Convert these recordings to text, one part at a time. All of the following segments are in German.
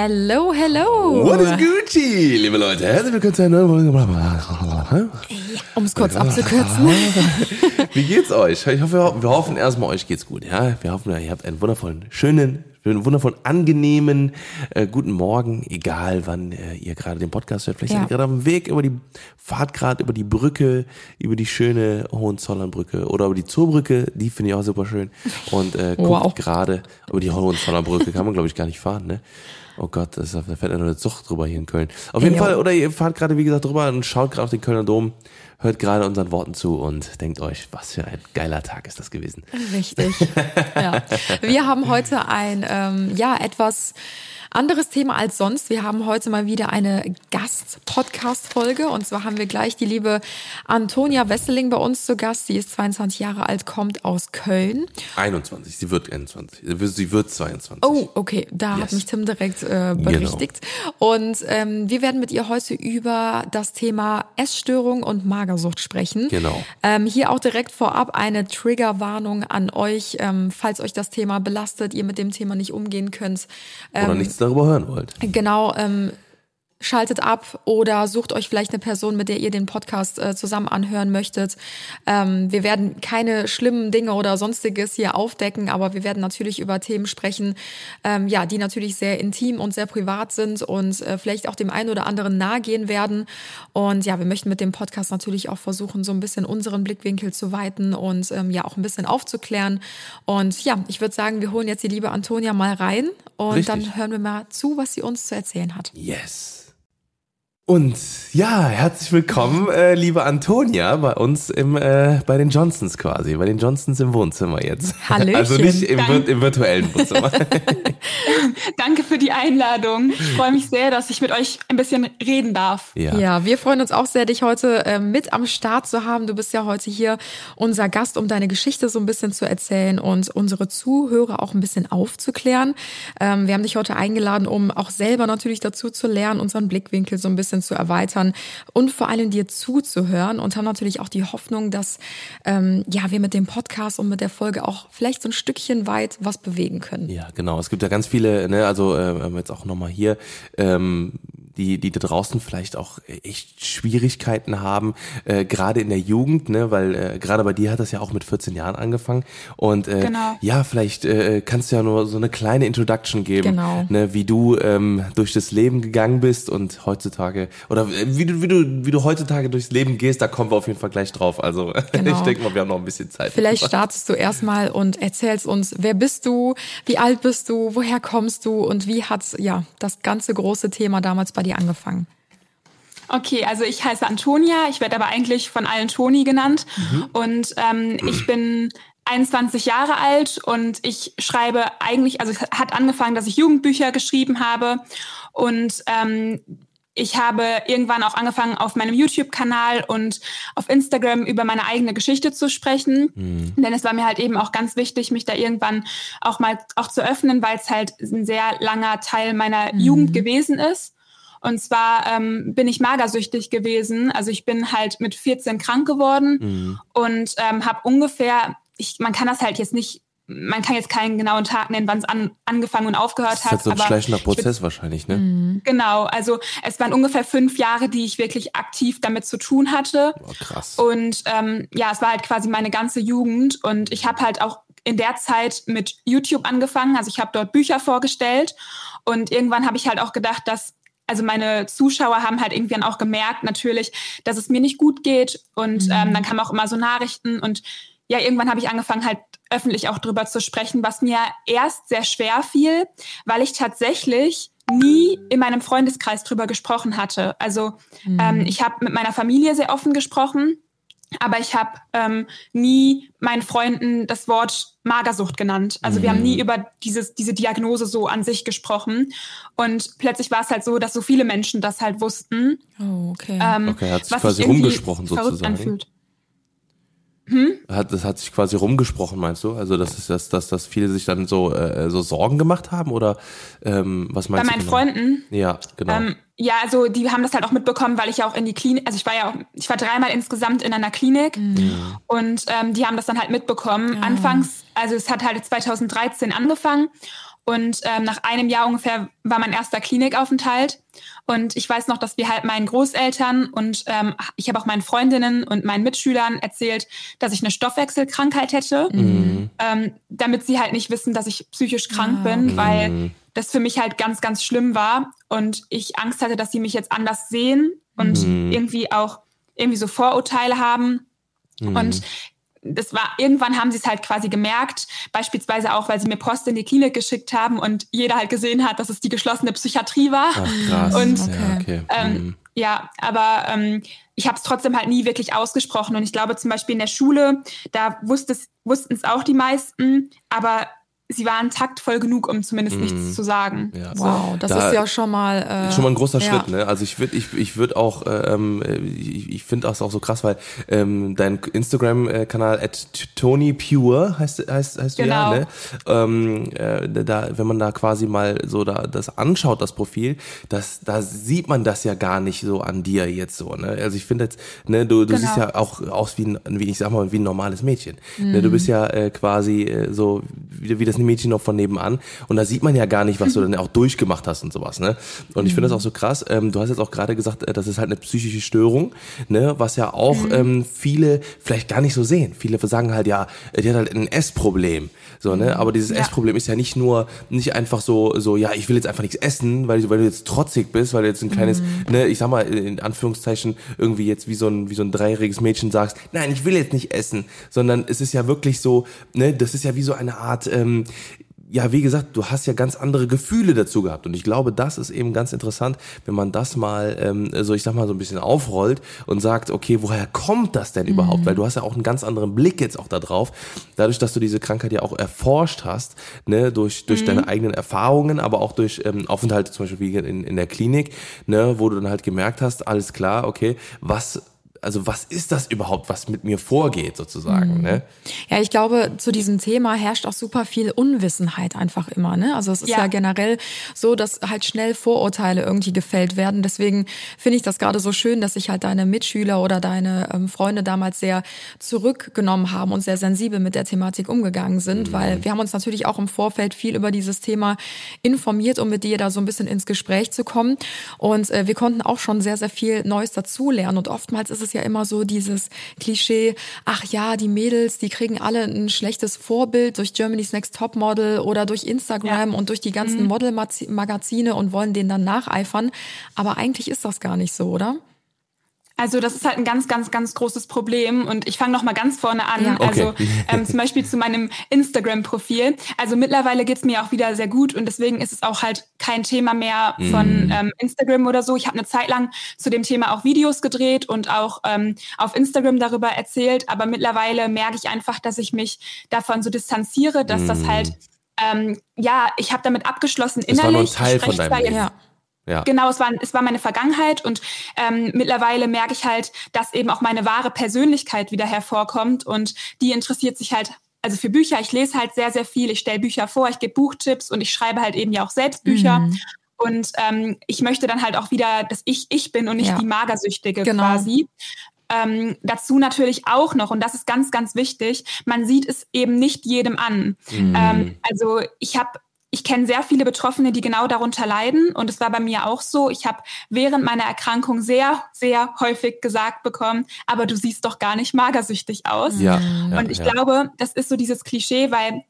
Hello, hello. What is Gucci, liebe Leute? Herzlich willkommen zu einer neuen Folge. Um es kurz abzukürzen. Wie geht's euch? Ich hoffe, wir hoffen erstmal, euch geht's gut. Ja, wir hoffen, ihr habt einen wundervollen, schönen, einen wundervollen, angenehmen äh, guten Morgen, egal wann äh, ihr gerade den Podcast hört. Vielleicht Ja. seid ihr gerade auf dem Weg über die Fahrt gerade über die Brücke, über die schöne Hohenzollernbrücke oder über die Zoobrücke. Die finde ich auch super schön. Und äh, guckt Wow. gerade über die Hohenzollernbrücke kann man glaube ich gar nicht fahren, ne? Oh Gott, das ist, da fährt ja nur eine Zucht drüber hier in Köln. Auf jeden Ja. Fall, oder ihr fahrt gerade, wie gesagt, drüber und schaut gerade auf den Kölner Dom, hört gerade unseren Worten zu und denkt euch, was für ein geiler Tag ist das gewesen. Richtig. Ja. Wir haben heute ein ähm, ja etwas anderes Thema als sonst. Wir haben heute mal wieder eine Gast-Podcast-Folge und zwar haben wir gleich die liebe Antonia Wesseling bei uns zu Gast. Sie ist 22 Jahre alt, kommt aus Köln. 21, sie wird 21, sie wird- sie wird 22. Oh, okay, da hat Yes. mich Tim direkt äh, berichtigt. Und ähm, wir werden mit ihr heute über das Thema Essstörung und Magersucht sprechen. Genau. Ähm, hier auch direkt vorab eine Triggerwarnung an euch, ähm, falls euch das Thema belastet, ihr mit dem Thema nicht umgehen könnt. Oder Ähm, nichts darüber hören wollt. Genau, ähm, schaltet ab oder sucht euch vielleicht eine Person, mit der ihr den Podcast äh, zusammen anhören möchtet. Ähm, wir werden keine schlimmen Dinge oder sonstiges hier aufdecken, aber wir werden natürlich über Themen sprechen, ähm, ja, die natürlich sehr intim und sehr privat sind und äh, vielleicht auch dem einen oder anderen nahe gehen werden. Und ja, wir möchten mit dem Podcast natürlich auch versuchen, so ein bisschen unseren Blickwinkel zu weiten und ähm, ja auch ein bisschen aufzuklären. Und ja, ich würde sagen, wir holen jetzt die liebe Antonia mal rein und Richtig. dann hören wir mal zu, was sie uns zu erzählen hat. Yes. Und ja, herzlich willkommen, äh, liebe Antonia, bei uns im, äh, bei den Johnsons quasi, bei den Johnsons im Wohnzimmer jetzt. Hallöchen. Also nicht im, Danke. vir im virtuellen Wohnzimmer. Danke für die Einladung. Ich freue mich sehr, dass ich mit euch ein bisschen reden darf. ja. Ja. wir freuen uns auch sehr, dich heute äh, mit am Start zu haben. Du bist ja heute hier unser Gast, um deine Geschichte so ein bisschen zu erzählen und unsere Zuhörer auch ein bisschen aufzuklären. Ähm, wir haben dich heute eingeladen, um auch selber natürlich dazu zu lernen, unseren Blickwinkel so ein bisschen zu erweitern und vor allem dir zuzuhören und haben natürlich auch die Hoffnung, dass ähm, ja wir mit dem Podcast und mit der Folge auch vielleicht so ein Stückchen weit was bewegen können. Ja, genau. Es gibt ja ganz viele, ne, also äh, jetzt auch nochmal hier, ähm, die, die da draußen vielleicht auch echt Schwierigkeiten haben, äh, gerade in der Jugend, ne, weil äh, gerade bei dir hat das ja auch mit 14 Jahren angefangen. Und äh, Genau. ja, vielleicht äh, kannst du ja nur so eine kleine Introduction geben, Genau. ne, wie du ähm, durch das Leben gegangen bist und heutzutage, oder äh, wie du, wie du, wie du heutzutage durchs Leben gehst, da kommen wir auf jeden Fall gleich drauf. Also Genau. ich denke mal, wir haben noch ein bisschen Zeit. Vielleicht startest du erstmal und erzählst uns, wer bist du, wie alt bist du, woher kommst du und wie hat ja das ganze große Thema damals bei dir angefangen? Okay, also ich heiße Antonia, ich werde aber eigentlich von allen Toni genannt und ähm, ich bin 21 Jahre alt und ich schreibe eigentlich, also es hat angefangen, dass ich Jugendbücher geschrieben habe und ähm, ich habe irgendwann auch angefangen, auf meinem YouTube-Kanal und auf Instagram über meine eigene Geschichte zu sprechen. Denn es war mir halt eben auch ganz wichtig, mich da irgendwann auch mal auch zu öffnen, weil es halt ein sehr langer Teil meiner Jugend gewesen ist. Und zwar ähm, bin ich magersüchtig gewesen. Also ich bin halt mit 14 krank geworden und ähm, habe ungefähr, ich, man kann das halt jetzt nicht, man kann jetzt keinen genauen Tag nennen, wann es an, angefangen und aufgehört Das ist halt hat. so ein schleichender Prozess wahrscheinlich, ne? Genau, also es waren ungefähr fünf Jahre, die ich wirklich aktiv damit zu tun hatte. Oh, krass. Und ähm, ja, es war halt quasi meine ganze Jugend und ich habe halt auch in der Zeit mit YouTube angefangen. Also ich habe dort Bücher vorgestellt und irgendwann habe ich halt auch gedacht, dass also meine Zuschauer haben halt irgendwann auch gemerkt natürlich, dass es mir nicht gut geht und ähm, dann kamen auch immer so Nachrichten und ja, irgendwann habe ich angefangen halt öffentlich auch drüber zu sprechen, was mir erst sehr schwer fiel, weil ich tatsächlich nie in meinem Freundeskreis drüber gesprochen hatte. Also ähm, ich habe mit meiner Familie sehr offen gesprochen, aber ich habe ähm, nie meinen Freunden das Wort Magersucht genannt. Also wir haben nie über dieses, diese Diagnose so an sich gesprochen. Und plötzlich war es halt so, dass so viele Menschen das halt wussten. Oh, okay. Ähm, Okay, hat sich was quasi rumgesprochen sozusagen. Anfühlt. Hat, das hat sich quasi rumgesprochen, meinst du? Also, dass, dass, dass, dass viele sich dann so, äh, so Sorgen gemacht haben? Oder ähm, was Bei meinst meinen du? genau? Freunden, Ja, genau. ähm, ja, also die haben das halt auch mitbekommen, weil ich ja auch in die Klinik, also ich war ja auch, ich war dreimal insgesamt in einer Klinik und ähm, die haben das dann halt mitbekommen. Anfangs, also es hat halt 2013 angefangen und ähm, nach einem Jahr ungefähr war mein erster Klinikaufenthalt. Und ich weiß noch, dass wir halt meinen Großeltern und ähm, ich habe auch meinen Freundinnen und meinen Mitschülern erzählt, dass ich eine Stoffwechselkrankheit hätte, Mhm. ähm, damit sie halt nicht wissen, dass ich psychisch krank bin, weil das für mich halt ganz, ganz schlimm war und ich Angst hatte, dass sie mich jetzt anders sehen und irgendwie auch irgendwie so Vorurteile haben. Und das war, irgendwann haben sie es halt quasi gemerkt, beispielsweise auch, weil sie mir Post in die Klinik geschickt haben und jeder halt gesehen hat, dass es die geschlossene Psychiatrie war. Ach, krass. Und, ja, okay. Ähm, Mhm. Ja, aber ähm, ich habe es trotzdem halt nie wirklich ausgesprochen. Und ich glaube zum Beispiel in der Schule, da wussten es auch die meisten, aber sie waren taktvoll genug, um zumindest nichts zu sagen. Ja. Wow, das Da- ist ja schon mal. Äh, Schon mal ein großer ja. Schritt, ne? Also ich würde, ich, ich würde auch, ähm, ich, ich finde das auch so krass, weil ähm, dein Instagram-Kanal at Tony Pure heißt, heißt, heißt du ja, Genau. ne? Ähm, äh, da, wenn man da quasi mal so da das anschaut, das Profil, das, da sieht man das ja gar nicht so an dir jetzt so, ne? Also ich finde jetzt, ne, du, du Genau. siehst ja auch aus wie ein, wie ich sag mal, wie ein normales Mädchen. Ne? Mhm. Du bist ja äh, quasi äh, so wie, wie das Mädchen noch von nebenan und da sieht man ja gar nicht, was du dann auch durchgemacht hast und sowas, ne? Und ich finde das auch so krass. Ähm, du hast jetzt auch gerade gesagt, äh, das ist halt eine psychische Störung, ne? Was ja auch Mhm. ähm, viele vielleicht gar nicht so sehen. Viele sagen halt, ja, die hat halt ein Essproblem, so, ne? Aber dieses Ja. Essproblem ist ja nicht nur, nicht einfach so, so, ja, ich will jetzt einfach nichts essen, weil, du- weil du jetzt trotzig bist, weil du jetzt ein kleines, ne, ich sag mal, in Anführungszeichen, irgendwie jetzt wie so ein, wie so ein dreijähriges Mädchen sagst, nein, ich will jetzt nicht essen, sondern es ist ja wirklich so, ne, das ist ja wie so eine Art, ähm, ja, wie gesagt, du hast ja ganz andere Gefühle dazu gehabt. Und ich glaube, das ist eben ganz interessant, wenn man das mal, ähm, so ich sag mal, so ein bisschen aufrollt und sagt, okay, woher kommt das denn überhaupt? Weil du hast ja auch einen ganz anderen Blick jetzt auch da drauf. Dadurch, dass du diese Krankheit ja auch erforscht hast, ne, durch, durch deine eigenen Erfahrungen, aber auch durch ähm, Aufenthalte zum Beispiel wie in, in der Klinik, ne, wo du dann halt gemerkt hast, alles klar, okay, was also was ist das überhaupt, was mit mir vorgeht sozusagen, ne? Ja, ich glaube, zu diesem Thema herrscht auch super viel Unwissenheit einfach immer. Ne? Also es ist ja. Ja. generell so, dass halt schnell Vorurteile irgendwie gefällt werden. Deswegen finde ich das gerade so schön, dass sich halt deine Mitschüler oder deine ähm, Freunde damals sehr zurückgenommen haben und sehr sensibel mit der Thematik umgegangen sind, weil wir haben uns natürlich auch im Vorfeld viel über dieses Thema informiert, um mit dir da so ein bisschen ins Gespräch zu kommen. Und äh, wir konnten auch schon sehr, sehr viel Neues dazulernen. Und oftmals ist es ja immer so dieses Klischee, ach ja, die Mädels, die kriegen alle ein schlechtes Vorbild durch Germany's Next Top Model oder durch Instagram und durch die ganzen Modelmagazine und wollen denen dann nacheifern. Aber eigentlich ist das gar nicht so, oder? Also das ist halt ein ganz, ganz, ganz großes Problem. Und ich fange noch mal ganz vorne an. Ja. Okay. Also ähm, zum Beispiel zu meinem Instagram-Profil. Also mittlerweile geht's mir auch wieder sehr gut und deswegen ist es auch halt kein Thema mehr von ähm, Instagram oder so. Ich habe eine Zeit lang zu dem Thema auch Videos gedreht und auch ähm, auf Instagram darüber erzählt. Aber mittlerweile merke ich einfach, dass ich mich davon so distanziere, dass das halt ähm, ja, ich habe damit abgeschlossen Es war innerlich. nur ein Teil Ich von deinem zwar Leben. Ja. Ja. Genau, es war, es war meine Vergangenheit und ähm, mittlerweile merke ich halt, dass eben auch meine wahre Persönlichkeit wieder hervorkommt und die interessiert sich halt, also für Bücher, ich lese halt sehr, sehr viel, ich stelle Bücher vor, ich gebe Buchtipps und ich schreibe halt eben ja auch selbst Bücher. Mhm. Und ähm, ich möchte dann halt auch wieder, dass ich ich bin und nicht Ja. die Magersüchtige Genau. quasi. Ähm, dazu natürlich auch noch, und das ist ganz, ganz wichtig, man sieht es eben nicht jedem an. Ähm, also ich habe ich kenne sehr viele Betroffene, die genau darunter leiden. Und es war bei mir auch so. Ich habe während meiner Erkrankung sehr, sehr häufig gesagt bekommen, aber du siehst doch gar nicht magersüchtig aus. Ja, ja, Und ich ja. glaube, das ist so dieses Klischee, weil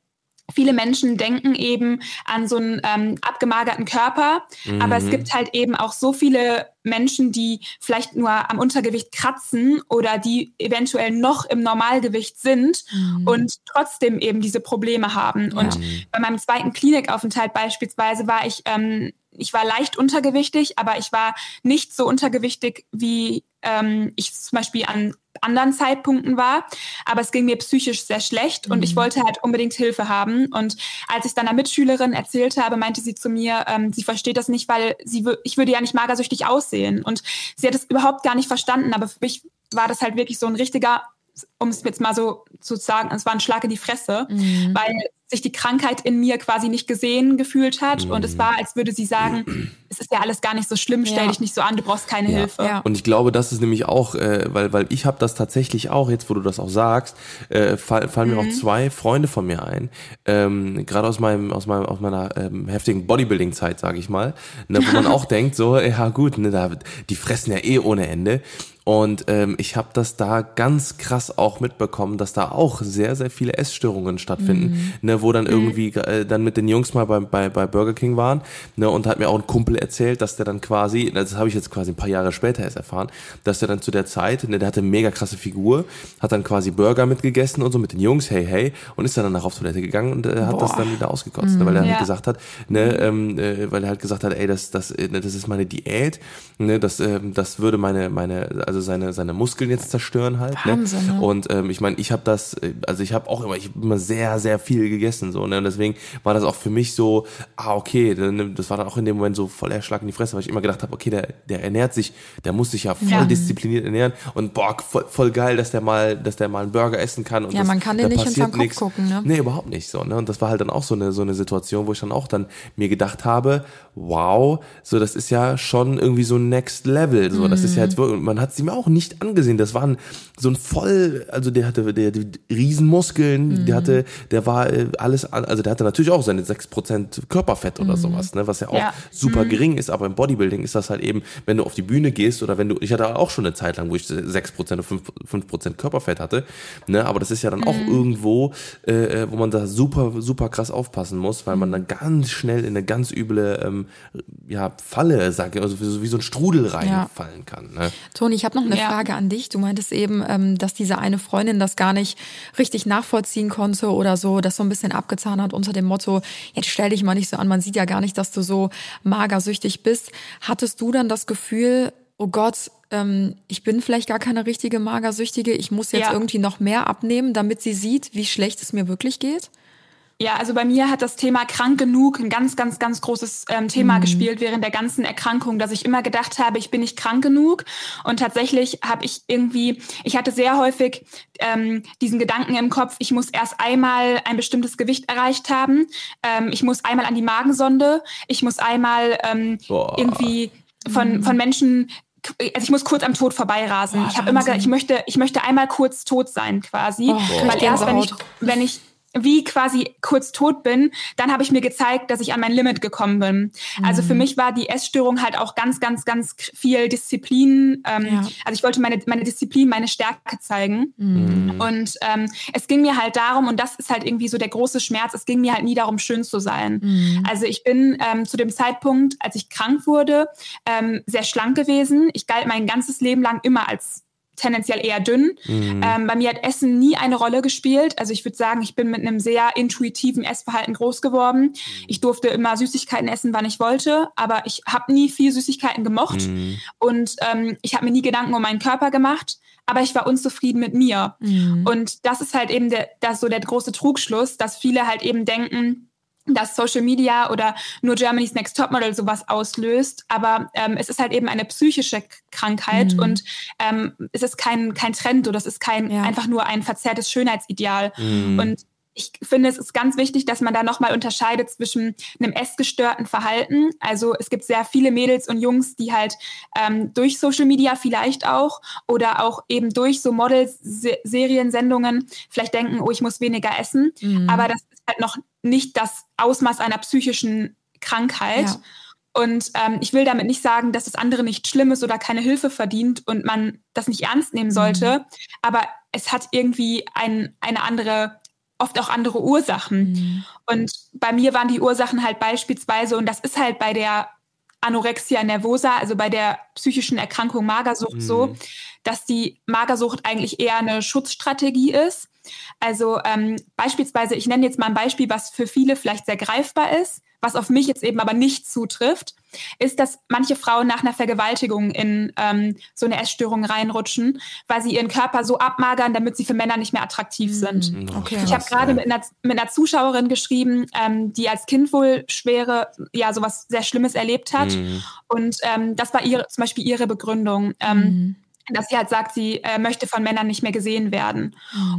viele Menschen denken eben an so einen ähm, abgemagerten Körper, aber es gibt halt eben auch so viele Menschen, die vielleicht nur am Untergewicht kratzen oder die eventuell noch im Normalgewicht sind und trotzdem eben diese Probleme haben. Und bei meinem zweiten Klinikaufenthalt beispielsweise war ich, ähm, ich war leicht untergewichtig, aber ich war nicht so untergewichtig, wie ähm, ich zum Beispiel an anderen Zeitpunkten war. Aber es ging mir psychisch sehr schlecht und ich wollte halt unbedingt Hilfe haben. Und als ich dann einer Mitschülerin erzählt habe, meinte sie zu mir, ähm, sie versteht das nicht, weil sie ich würde ja nicht magersüchtig aussehen. Und sie hat es überhaupt gar nicht verstanden. Aber für mich war das halt wirklich so ein richtiger um es jetzt mal so zu sagen, es war ein Schlag in die Fresse, weil sich die Krankheit in mir quasi nicht gesehen gefühlt hat. Und es war, als würde sie sagen, es ist ja alles gar nicht so schlimm, stell Ja. dich nicht so an, du brauchst keine Ja. Hilfe. Ja. Und ich glaube, das ist nämlich auch, äh, weil, weil ich habe das tatsächlich auch, jetzt wo du das auch sagst, äh, fall, fallen mir auch zwei Freunde von mir ein, ähm, gerade aus meinem, aus meinem, aus meiner ähm, heftigen Bodybuilding-Zeit, sage ich mal, ne, wo man auch denkt, so, ja gut, ne, da, die fressen ja eh ohne Ende. Und ähm, ich habe das da ganz krass auch mitbekommen, dass da auch sehr, sehr viele Essstörungen stattfinden, ne, wo dann irgendwie äh, dann mit den Jungs mal bei, bei, bei Burger King waren ne, und hat mir auch ein Kumpel erzählt, dass der dann quasi, das habe ich jetzt quasi ein paar Jahre später erst erfahren, dass der dann zu der Zeit, ne, der hatte eine mega krasse Figur, hat dann quasi Burger mitgegessen und so mit den Jungs, hey, hey, und ist dann danach auf Toilette gegangen und äh, hat das dann wieder ausgekotzt, ne, weil er Ja. halt gesagt hat, ne, ähm, äh, weil er halt gesagt hat, ey, das, das, äh, das ist meine Diät, ne, das, ähm, das würde meine, meine, also seine, seine Muskeln jetzt zerstören halt. Wahnsinn, ne? ne? Und ähm, ich meine, ich habe das, äh, also ich habe auch immer, ich hab immer sehr, sehr viel gegessen so, ne? Und deswegen war das auch für mich so, ah okay, das war dann auch in dem Moment so voll der Schlag in die Fresse, weil ich immer gedacht habe, okay, der, der ernährt sich, der muss sich ja voll Ja. diszipliniert ernähren und boah, voll, voll geil, dass der mal, dass der mal einen Burger essen kann. Und Ja, das, man kann den nicht hinterm Kopf nix. gucken, ne? Nee, überhaupt nicht so. Ne? Und das war halt dann auch so eine, so eine Situation, wo ich dann auch dann mir gedacht habe, wow, so das ist ja schon irgendwie so Next Level. So, das ist ja jetzt wirklich, man hat sie mir auch nicht angesehen. Das war ein, so ein voll, also der hatte der, der Riesenmuskeln, der hatte, der war äh, alles, also der hatte natürlich auch seine 6% Körperfett oder sowas, ne? Was ja auch Ja. super gering ist, aber im Bodybuilding ist das halt eben, wenn du auf die Bühne gehst oder wenn du, ich hatte auch schon eine Zeit lang, wo ich 6% oder 5%, 5 Körperfett hatte, ne, aber das ist ja dann auch irgendwo, äh, äh, wo man da super, super krass aufpassen muss, weil man dann ganz schnell in eine ganz üble, ähm, ja, Falle, sag ich, also wie so- wie so ein Strudel reinfallen kann, ne. Toni, ich habe noch eine Ja. Frage an dich. Du meintest eben, ähm, dass diese eine Freundin das gar nicht richtig nachvollziehen konnte oder so, das so ein bisschen abgetan hat unter dem Motto, jetzt stell dich mal nicht so an, man sieht ja gar nicht, dass du so magersüchtig bist. Hattest du dann das Gefühl, oh Gott, ähm, ich bin vielleicht gar keine richtige Magersüchtige, ich muss jetzt Ja. irgendwie noch mehr abnehmen, damit sie sieht, wie schlecht es mir wirklich geht? Ja, also bei mir hat das Thema krank genug ein ganz, ganz, ganz großes ähm, Thema gespielt während der ganzen Erkrankung, dass ich immer gedacht habe, ich bin nicht krank genug. Und tatsächlich habe ich irgendwie, ich hatte sehr häufig ähm, diesen Gedanken im Kopf, ich muss erst einmal ein bestimmtes Gewicht erreicht haben, ähm, ich muss einmal an die Magensonde, ich muss einmal ähm, irgendwie von, von Menschen also ich muss kurz am Tod vorbeirasen. ich habe immer gedacht, ich möchte, ich möchte einmal kurz tot sein quasi, Oh, weil erst wenn ich, wenn ich wie quasi kurz tot bin, dann habe ich mir gezeigt, dass ich an mein Limit gekommen bin. Also Mhm. für mich war die Essstörung halt auch ganz, ganz, ganz viel Disziplin. Ähm, Ja. Also ich wollte meine, meine Disziplin, meine Stärke zeigen. Mhm. Und ähm, es ging mir halt darum, und das ist halt irgendwie so der große Schmerz, es ging mir halt nie darum, schön zu sein. Mhm. Also ich bin ähm, zu dem Zeitpunkt, als ich krank wurde, ähm, sehr schlank gewesen. Ich galt mein ganzes Leben lang immer als tendenziell eher dünn. Ähm, bei mir hat Essen nie eine Rolle gespielt. Also ich würde sagen, ich bin mit einem sehr intuitiven Essverhalten groß geworden. Ich durfte immer Süßigkeiten essen, wann ich wollte, aber ich habe nie viel Süßigkeiten gemocht und ähm, ich habe mir nie Gedanken um meinen Körper gemacht. Aber ich war unzufrieden mit mir. Mhm. Und das ist halt eben der, das so der große Trugschluss, dass viele halt eben denken, dass Social Media oder nur Germany's Next Topmodel sowas auslöst. Aber ähm, es ist halt eben eine psychische Krankheit Mhm. und ähm, es ist kein, kein Trend oder es ist kein Ja. einfach nur ein verzerrtes Schönheitsideal. Mhm. Und ich finde, es ist ganz wichtig, dass man da nochmal unterscheidet zwischen einem essgestörten Verhalten. Also es gibt sehr viele Mädels und Jungs, die halt ähm, durch Social Media vielleicht auch oder auch eben durch so Model-Serien-Sendungen vielleicht denken, oh, ich muss weniger essen. Mhm. Aber das halt noch nicht das Ausmaß einer psychischen Krankheit. Ja. Und ähm, ich will damit nicht sagen, dass das andere nicht schlimm ist oder keine Hilfe verdient und man das nicht ernst nehmen sollte. Aber es hat irgendwie ein, eine andere, oft auch andere Ursachen. Mhm. Und bei mir waren die Ursachen halt beispielsweise, und das ist halt bei der Anorexia nervosa, also bei der psychischen Erkrankung Magersucht so, dass die Magersucht eigentlich eher eine Schutzstrategie ist. Also ähm, beispielsweise, ich nenne jetzt mal ein Beispiel, was für viele vielleicht sehr greifbar ist, was auf mich jetzt eben aber nicht zutrifft, ist, dass manche Frauen nach einer Vergewaltigung in ähm, so eine Essstörung reinrutschen, weil sie ihren Körper so abmagern, damit sie für Männer nicht mehr attraktiv sind. Mhm. Okay. Ich habe gerade mit einer, mit einer Zuschauerin geschrieben, ähm, die als Kind wohl schwere, ja, sowas sehr Schlimmes erlebt hat. Mhm. Und ähm, das war ihre, zum Beispiel ihre Begründung. Ähm, Mhm. Dass sie halt sagt, sie äh, möchte von Männern nicht mehr gesehen werden.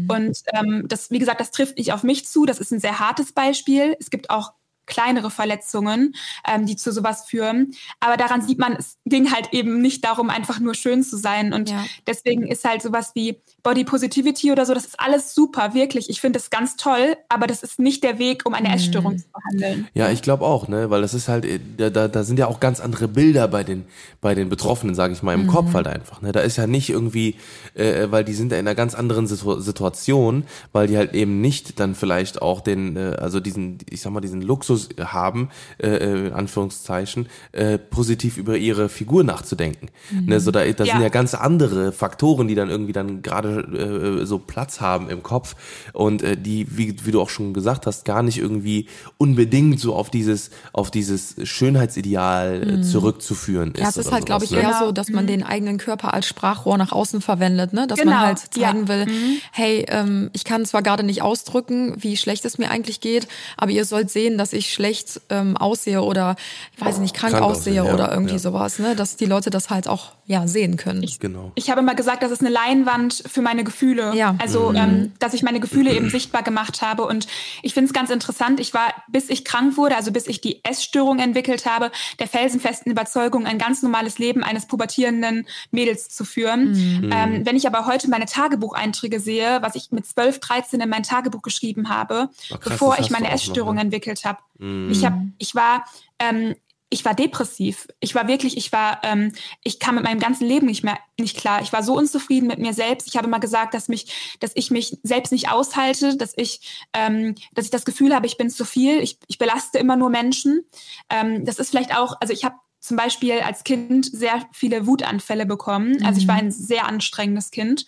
Und ähm, das, wie gesagt, das trifft nicht auf mich zu. Das ist ein sehr hartes Beispiel. Es gibt auch kleinere Verletzungen, ähm, die zu sowas führen. Aber daran sieht man, es ging halt eben nicht darum, einfach nur schön zu sein. Und Ja. deswegen ist halt sowas wie Body Positivity oder so, das ist alles super, wirklich. Ich finde das ganz toll, aber das ist nicht der Weg, um eine Essstörung zu behandeln. Ja, ich glaube auch, ne, weil das ist halt, äh, da, da, da sind ja auch ganz andere Bilder bei den, bei den Betroffenen, sage ich mal, im Kopf halt einfach. Ne, da ist ja nicht irgendwie, äh, weil die sind ja in einer ganz anderen Situ Situation, weil die halt eben nicht dann vielleicht auch den, äh, also diesen, ich sag mal, diesen Luxus haben, äh, äh, in Anführungszeichen, äh, positiv über ihre Figur nachzudenken. Ne, so da, da Ja. sind ja ganz andere Faktoren, die dann irgendwie dann gerade äh, so Platz haben im Kopf und äh, die, wie, wie du auch schon gesagt hast, gar nicht irgendwie unbedingt so auf dieses, auf dieses Schönheitsideal äh, zurückzuführen ist. Ja, es ist halt, glaube ich, ne? eher so, dass man den eigenen Körper als Sprachrohr nach außen verwendet, ne? Dass Genau, man halt ja. zeigen will, hey, ähm, ich kann zwar gerade nicht ausdrücken, wie schlecht es mir eigentlich geht, aber ihr sollt sehen, dass ich schlecht ähm, aussehe oder, ich weiß nicht, krank, Krank aussehe aussehe, ja, oder irgendwie ja. sowas, ne? Dass die Leute das halt auch, ja, sehen können. Genau. Ich habe immer gesagt, das ist eine Leinwand für meine Gefühle. Ja. Also, ähm, dass ich meine Gefühle eben sichtbar gemacht habe. Und ich finde es ganz interessant. Ich war, bis ich krank wurde, also bis ich die Essstörung entwickelt habe, der felsenfesten Überzeugung, ein ganz normales Leben eines pubertierenden Mädels zu führen. Ähm, wenn ich aber heute meine Tagebucheinträge sehe, was ich mit 12, 13 in mein Tagebuch geschrieben habe, Ach, krass, bevor ich meine auch noch, Essstörung ne? entwickelt habe. Ich habe, ich war, ähm, ich war depressiv. Ich war wirklich, ich war, ähm, ich kam mit meinem ganzen Leben nicht mehr nicht klar. Ich war so unzufrieden mit mir selbst. Ich habe immer gesagt, dass mich, dass ich mich selbst nicht aushalte, dass ich, ähm, dass ich das Gefühl habe, ich bin zu viel. Ich, ich belaste immer nur Menschen. Ähm, das ist vielleicht auch, also ich habe zum Beispiel als Kind sehr viele Wutanfälle bekommen. Also ich war ein sehr anstrengendes Kind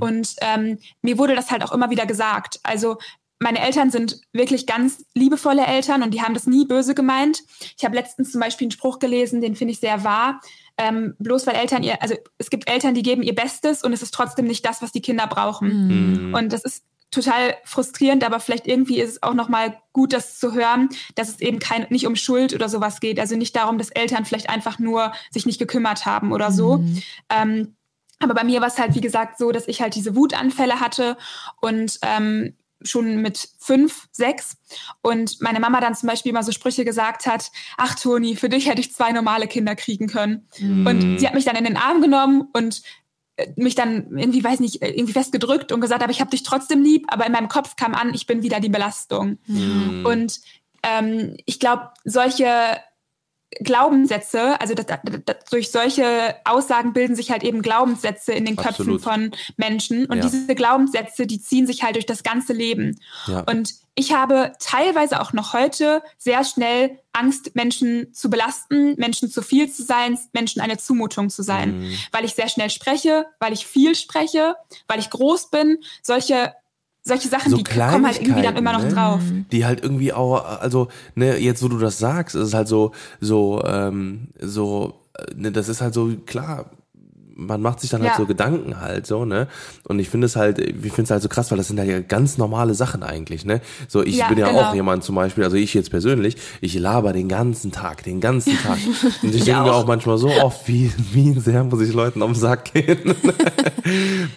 und ähm, mir wurde das halt auch immer wieder gesagt. Also meine Eltern sind wirklich ganz liebevolle Eltern und die haben das nie böse gemeint. Ich habe letztens zum Beispiel einen Spruch gelesen, den finde ich sehr wahr. Ähm, bloß weil Eltern ihr, also es gibt Eltern, die geben ihr Bestes und es ist trotzdem nicht das, was die Kinder brauchen. Und das ist total frustrierend, aber vielleicht irgendwie ist es auch nochmal gut, das zu hören, dass es eben kein, nicht um Schuld oder sowas geht. Also nicht darum, dass Eltern vielleicht einfach nur sich nicht gekümmert haben oder so. Ähm, aber bei mir war es halt, wie gesagt, so, dass ich halt diese Wutanfälle hatte und ähm, schon mit fünf, sechs und meine Mama dann zum Beispiel immer so Sprüche gesagt hat, ach Toni, für dich hätte ich zwei normale Kinder kriegen können. Und sie hat mich dann in den Arm genommen und äh, mich dann irgendwie, weiß nicht, irgendwie festgedrückt und gesagt, aber ich habe dich trotzdem lieb, aber in meinem Kopf kam an, ich bin wieder die Belastung. Und ähm, ich glaube, solche Glaubenssätze, also das, das, durch solche Aussagen bilden sich halt eben Glaubenssätze in den Köpfen Absolut. von Menschen. Und Ja. diese Glaubenssätze, die ziehen sich halt durch das ganze Leben. Ja. Und ich habe teilweise auch noch heute sehr schnell Angst, Menschen zu belasten, Menschen zu viel zu sein, Menschen eine Zumutung zu sein, Mhm. weil ich sehr schnell spreche, weil ich viel spreche, weil ich groß bin. Solche, solche Sachen, So die kommen halt irgendwie dann immer noch Kleinigkeiten, drauf. ne? Die halt irgendwie auch, also, ne, jetzt wo du das sagst, ist es halt so, so, ähm, so, äh, ne, das ist halt so, klar, man macht sich dann halt Ja. so Gedanken halt so, ne? Und ich finde es halt, ich finde es halt so krass, weil das sind halt ja ganz normale Sachen eigentlich, ne? So, ich Ja, bin ja genau. auch jemand zum Beispiel, also ich jetzt persönlich, ich laber den ganzen Tag, den ganzen Tag. Und ich denke mir auch manchmal so oft, wie, wie sehr muss ich Leuten auf den Sack gehen.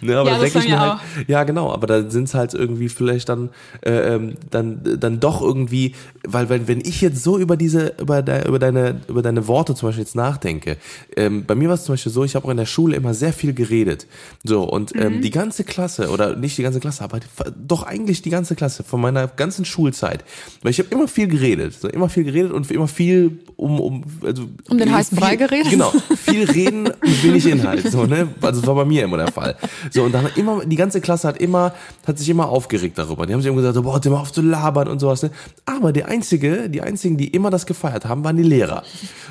ne, aber Ja, da denke ich mir halt, ja, genau, aber da sind es halt irgendwie vielleicht dann, äh, ähm, dann, dann doch irgendwie, weil wenn, wenn ich jetzt so über diese, über, de, über deine, über deine Worte zum Beispiel jetzt nachdenke, ähm, bei mir war es zum Beispiel so, ich habe auch in der Schule immer sehr viel geredet. So, und ähm, die ganze Klasse, oder nicht die ganze Klasse, aber doch eigentlich die ganze Klasse von meiner ganzen Schulzeit. Weil ich habe immer viel geredet, so immer viel geredet und immer viel um, um, also Um den heißen viel, Brei geredet? Genau, viel reden und wenig Inhalt, so, ne? Also das war bei mir immer der Fall. So, und dann immer, die ganze Klasse hat immer, hat sich immer aufgeregt darüber. Die haben sich immer gesagt, so, boah, immer auf zu labern und sowas, ne? Aber der einzige, die einzigen, die immer das gefeiert haben, waren die Lehrer.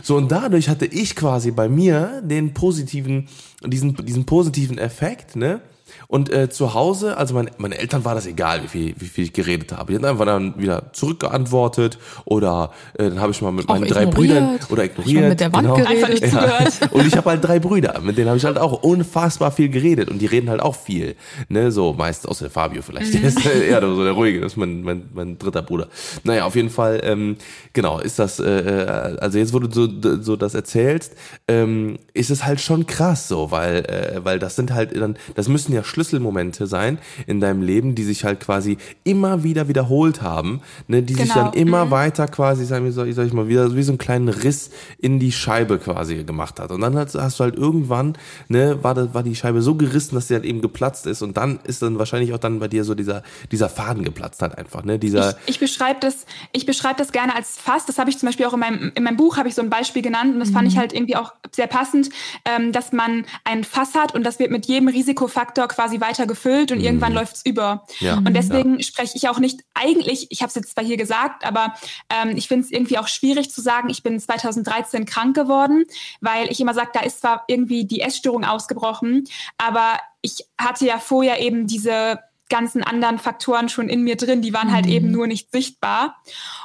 So, und dadurch hatte ich quasi bei mir den positiven, diesen, diesen positiven Effekt, ne? Und äh, zu Hause, also mein, meine Eltern war das egal, wie viel, wie viel ich geredet habe. Die haben einfach dann wieder zurückgeantwortet oder äh, dann habe ich mal mit Auch meinen drei ignoriert. Brüdern oder ignoriert. mit der Wand genau. geredet. Einfach nicht Ja. zugehört. Und ich habe halt drei Brüder, mit denen habe ich halt auch unfassbar viel geredet und die reden halt auch viel, ne, so meist außer der Fabio vielleicht, der ist eher so der ruhige, das ist mein, mein, mein dritter Bruder. Naja, auf jeden Fall, ähm, genau, ist das, äh, äh, also jetzt, wo du so, so das erzählst, ähm, ist es halt schon krass so, weil, äh, weil das sind halt dann, das müssen ja Schlüsselmomente sein in deinem Leben, die sich halt quasi immer wieder wiederholt haben, ne, die sich Genau. dann immer weiter quasi, sagen wir, soll ich, sag ich mal, wieder wie so einen kleinen Riss in die Scheibe quasi gemacht hat. Und dann hast, hast du halt irgendwann, ne, war, das, war die Scheibe so gerissen, dass sie halt eben geplatzt ist. Und dann ist dann wahrscheinlich auch dann bei dir so dieser, dieser Faden geplatzt hat einfach, ne, dieser, Ich, ich beschreibe das, ich beschreibe das gerne als Fass. Das habe ich zum Beispiel auch in meinem, in meinem Buch habe ich so ein Beispiel genannt und das fand ich halt irgendwie auch sehr passend, ähm, dass man ein Fass hat und das wird mit jedem Risikofaktor quasi weiter gefüllt und irgendwann läuft's über. Ja. Und deswegen spreche ich auch nicht eigentlich, ich habe es jetzt zwar hier gesagt, aber ähm, ich finde es irgendwie auch schwierig zu sagen, ich bin 2013 krank geworden, weil ich immer sage, da ist zwar irgendwie die Essstörung ausgebrochen, aber ich hatte ja vorher eben diese ganzen anderen Faktoren schon in mir drin, die waren halt eben nur nicht sichtbar.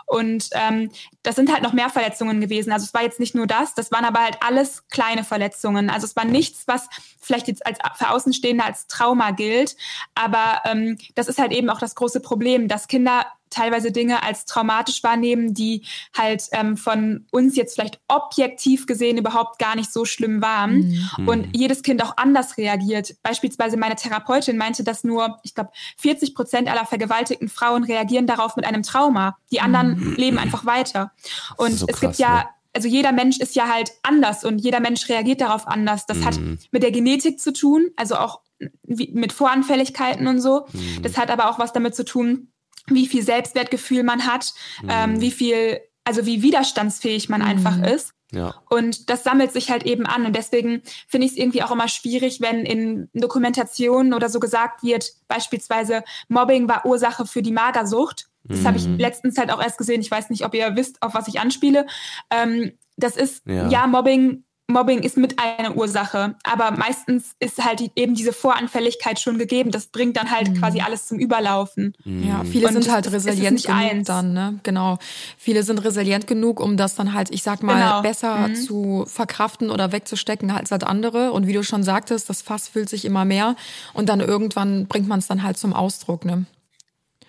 Und ähm, das sind halt noch mehr Verletzungen gewesen. Also es war jetzt nicht nur das, das waren aber halt alles kleine Verletzungen. Also es war nichts, was vielleicht jetzt als für Außenstehende als Trauma gilt. Aber ähm, das ist halt eben auch das große Problem, dass Kinder teilweise Dinge als traumatisch wahrnehmen, die halt ähm, von uns jetzt vielleicht objektiv gesehen überhaupt gar nicht so schlimm waren. Und jedes Kind auch anders reagiert. Beispielsweise meine Therapeutin meinte, dass nur, ich glaube, 40 Prozent aller vergewaltigten Frauen reagieren darauf mit einem Trauma. Die anderen leben einfach weiter. Und so es krass, gibt ja ne? also jeder Mensch ist ja halt anders und jeder Mensch reagiert darauf anders. Das hat mit der Genetik zu tun, also auch mit Voranfälligkeiten und so. Das hat aber auch was damit zu tun, wie viel Selbstwertgefühl man hat, ähm, wie viel, also wie widerstandsfähig man einfach ist. ja. Und das sammelt sich halt eben an. Und deswegen finde ich es irgendwie auch immer schwierig, wenn in Dokumentationen oder so gesagt wird, beispielsweise Mobbing war Ursache für die Magersucht. Das habe ich letztens halt auch erst gesehen. Ich weiß nicht, ob ihr wisst, auf was ich anspiele. Ähm, das ist, Ja. ja, Mobbing, Mobbing ist mit einer Ursache. Aber meistens ist halt die, eben diese Voranfälligkeit schon gegeben. Das bringt dann halt quasi alles zum Überlaufen. Ja, viele Und sind halt resilient nicht genug eins. dann, ne? Genau. Viele sind resilient genug, um das dann halt, ich sag mal, Genau. besser zu verkraften oder wegzustecken als halt andere. Und wie du schon sagtest, das Fass füllt sich immer mehr und dann irgendwann bringt man es dann halt zum Ausdruck, ne?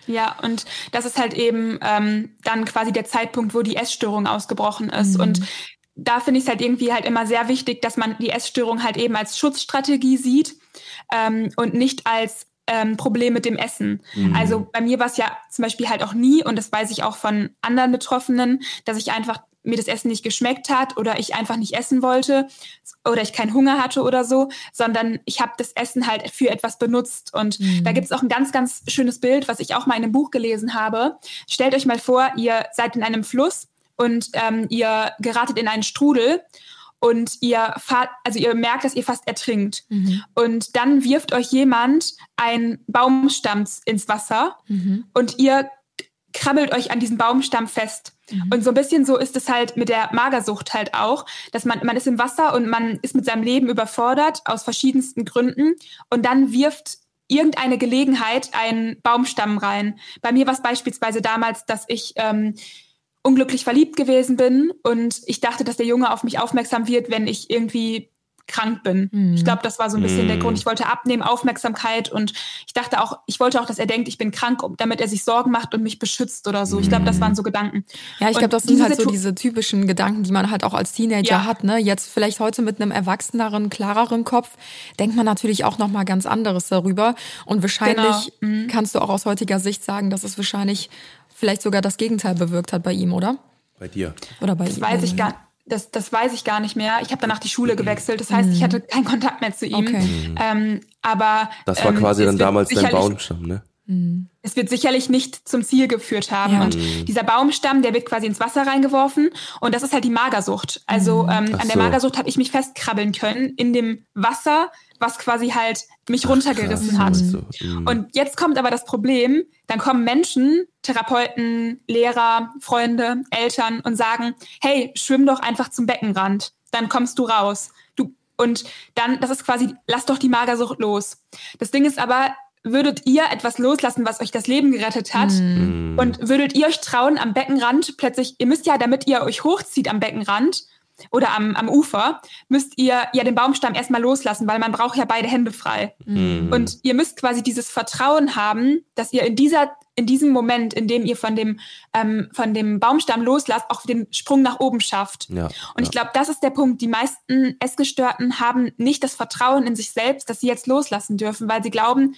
Ja, und das ist halt eben ähm, dann quasi der Zeitpunkt, wo die Essstörung ausgebrochen ist. Und da finde ich es halt irgendwie halt immer sehr wichtig, dass man die Essstörung halt eben als Schutzstrategie sieht ähm, und nicht als ähm, Problem mit dem Essen. Also bei mir war es ja zum Beispiel halt auch nie, und das weiß ich auch von anderen Betroffenen, dass ich einfach mir das Essen nicht geschmeckt hat oder ich einfach nicht essen wollte oder ich keinen Hunger hatte oder so, sondern ich habe das Essen halt für etwas benutzt. Und da gibt es auch ein ganz, ganz schönes Bild, was ich auch mal in einem Buch gelesen habe. Stellt euch mal vor, ihr seid in einem Fluss und ähm, ihr geratet in einen Strudel und ihr fahrt, also ihr merkt, dass ihr fast ertrinkt. Und dann wirft euch jemand einen Baumstamm ins Wasser und ihr krabbelt euch an diesem Baumstamm fest. Und so ein bisschen so ist es halt mit der Magersucht halt auch, dass man, man ist im Wasser und man ist mit seinem Leben überfordert aus verschiedensten Gründen und dann wirft irgendeine Gelegenheit einen Baumstamm rein. Bei mir war es beispielsweise damals, dass ich ähm, unglücklich verliebt gewesen bin und ich dachte, dass der Junge auf mich aufmerksam wird, wenn ich irgendwie krank bin. Ich glaube, das war so ein bisschen der Grund. Ich wollte abnehmen, Aufmerksamkeit und ich dachte auch, ich wollte auch, dass er denkt, ich bin krank, damit er sich Sorgen macht und mich beschützt oder so. Ich glaube, das waren so Gedanken. Ja, ich glaube, das sind diese halt so diese typischen Gedanken, die man halt auch als Teenager Ja. hat. Ne? Jetzt vielleicht heute mit einem erwachseneren, klareren Kopf denkt man natürlich auch noch mal ganz anderes darüber. Und wahrscheinlich Genau. Mhm. kannst du auch aus heutiger Sicht sagen, dass es wahrscheinlich vielleicht sogar das Gegenteil bewirkt hat bei ihm, oder? Bei dir. Oder bei Das ihm. weiß ich gar das, das weiß ich gar nicht mehr. Ich habe danach die Schule gewechselt. Das heißt, ich hatte keinen Kontakt mehr zu ihm. Okay. Ähm, aber Das war ähm, quasi es dann damals dein Baumstamm, ne? es wird sicherlich nicht zum Ziel geführt haben. Ja. Und dieser Baumstamm, der wird quasi ins Wasser reingeworfen. Und das ist halt die Magersucht. Also ähm, Ach an der so. Magersucht habe ich mich festkrabbeln können in dem Wasser, was quasi halt mich runtergerissen Krass, hat. so, mm. Und jetzt kommt aber das Problem, dann kommen Menschen, Therapeuten, Lehrer, Freunde, Eltern und sagen, hey, schwimm doch einfach zum Beckenrand, dann kommst du raus. Du, Und dann, das ist quasi, lasst doch die Magersucht los. Das Ding ist aber, würdet ihr etwas loslassen, was euch das Leben gerettet hat? Mhm. Und würdet ihr euch trauen, am Beckenrand plötzlich, ihr müsst ja, damit ihr euch hochzieht am Beckenrand oder am, am Ufer, müsst ihr ja den Baumstamm erstmal loslassen, weil man braucht ja beide Hände frei. Mhm. Und ihr müsst quasi dieses Vertrauen haben, dass ihr in dieser in diesem Moment, in dem ihr von dem ähm, von dem Baumstamm loslasst, auch den Sprung nach oben schafft. Ja, Und ich glaube, das ist der Punkt. Die meisten Essgestörten haben nicht das Vertrauen in sich selbst, dass sie jetzt loslassen dürfen, weil sie glauben,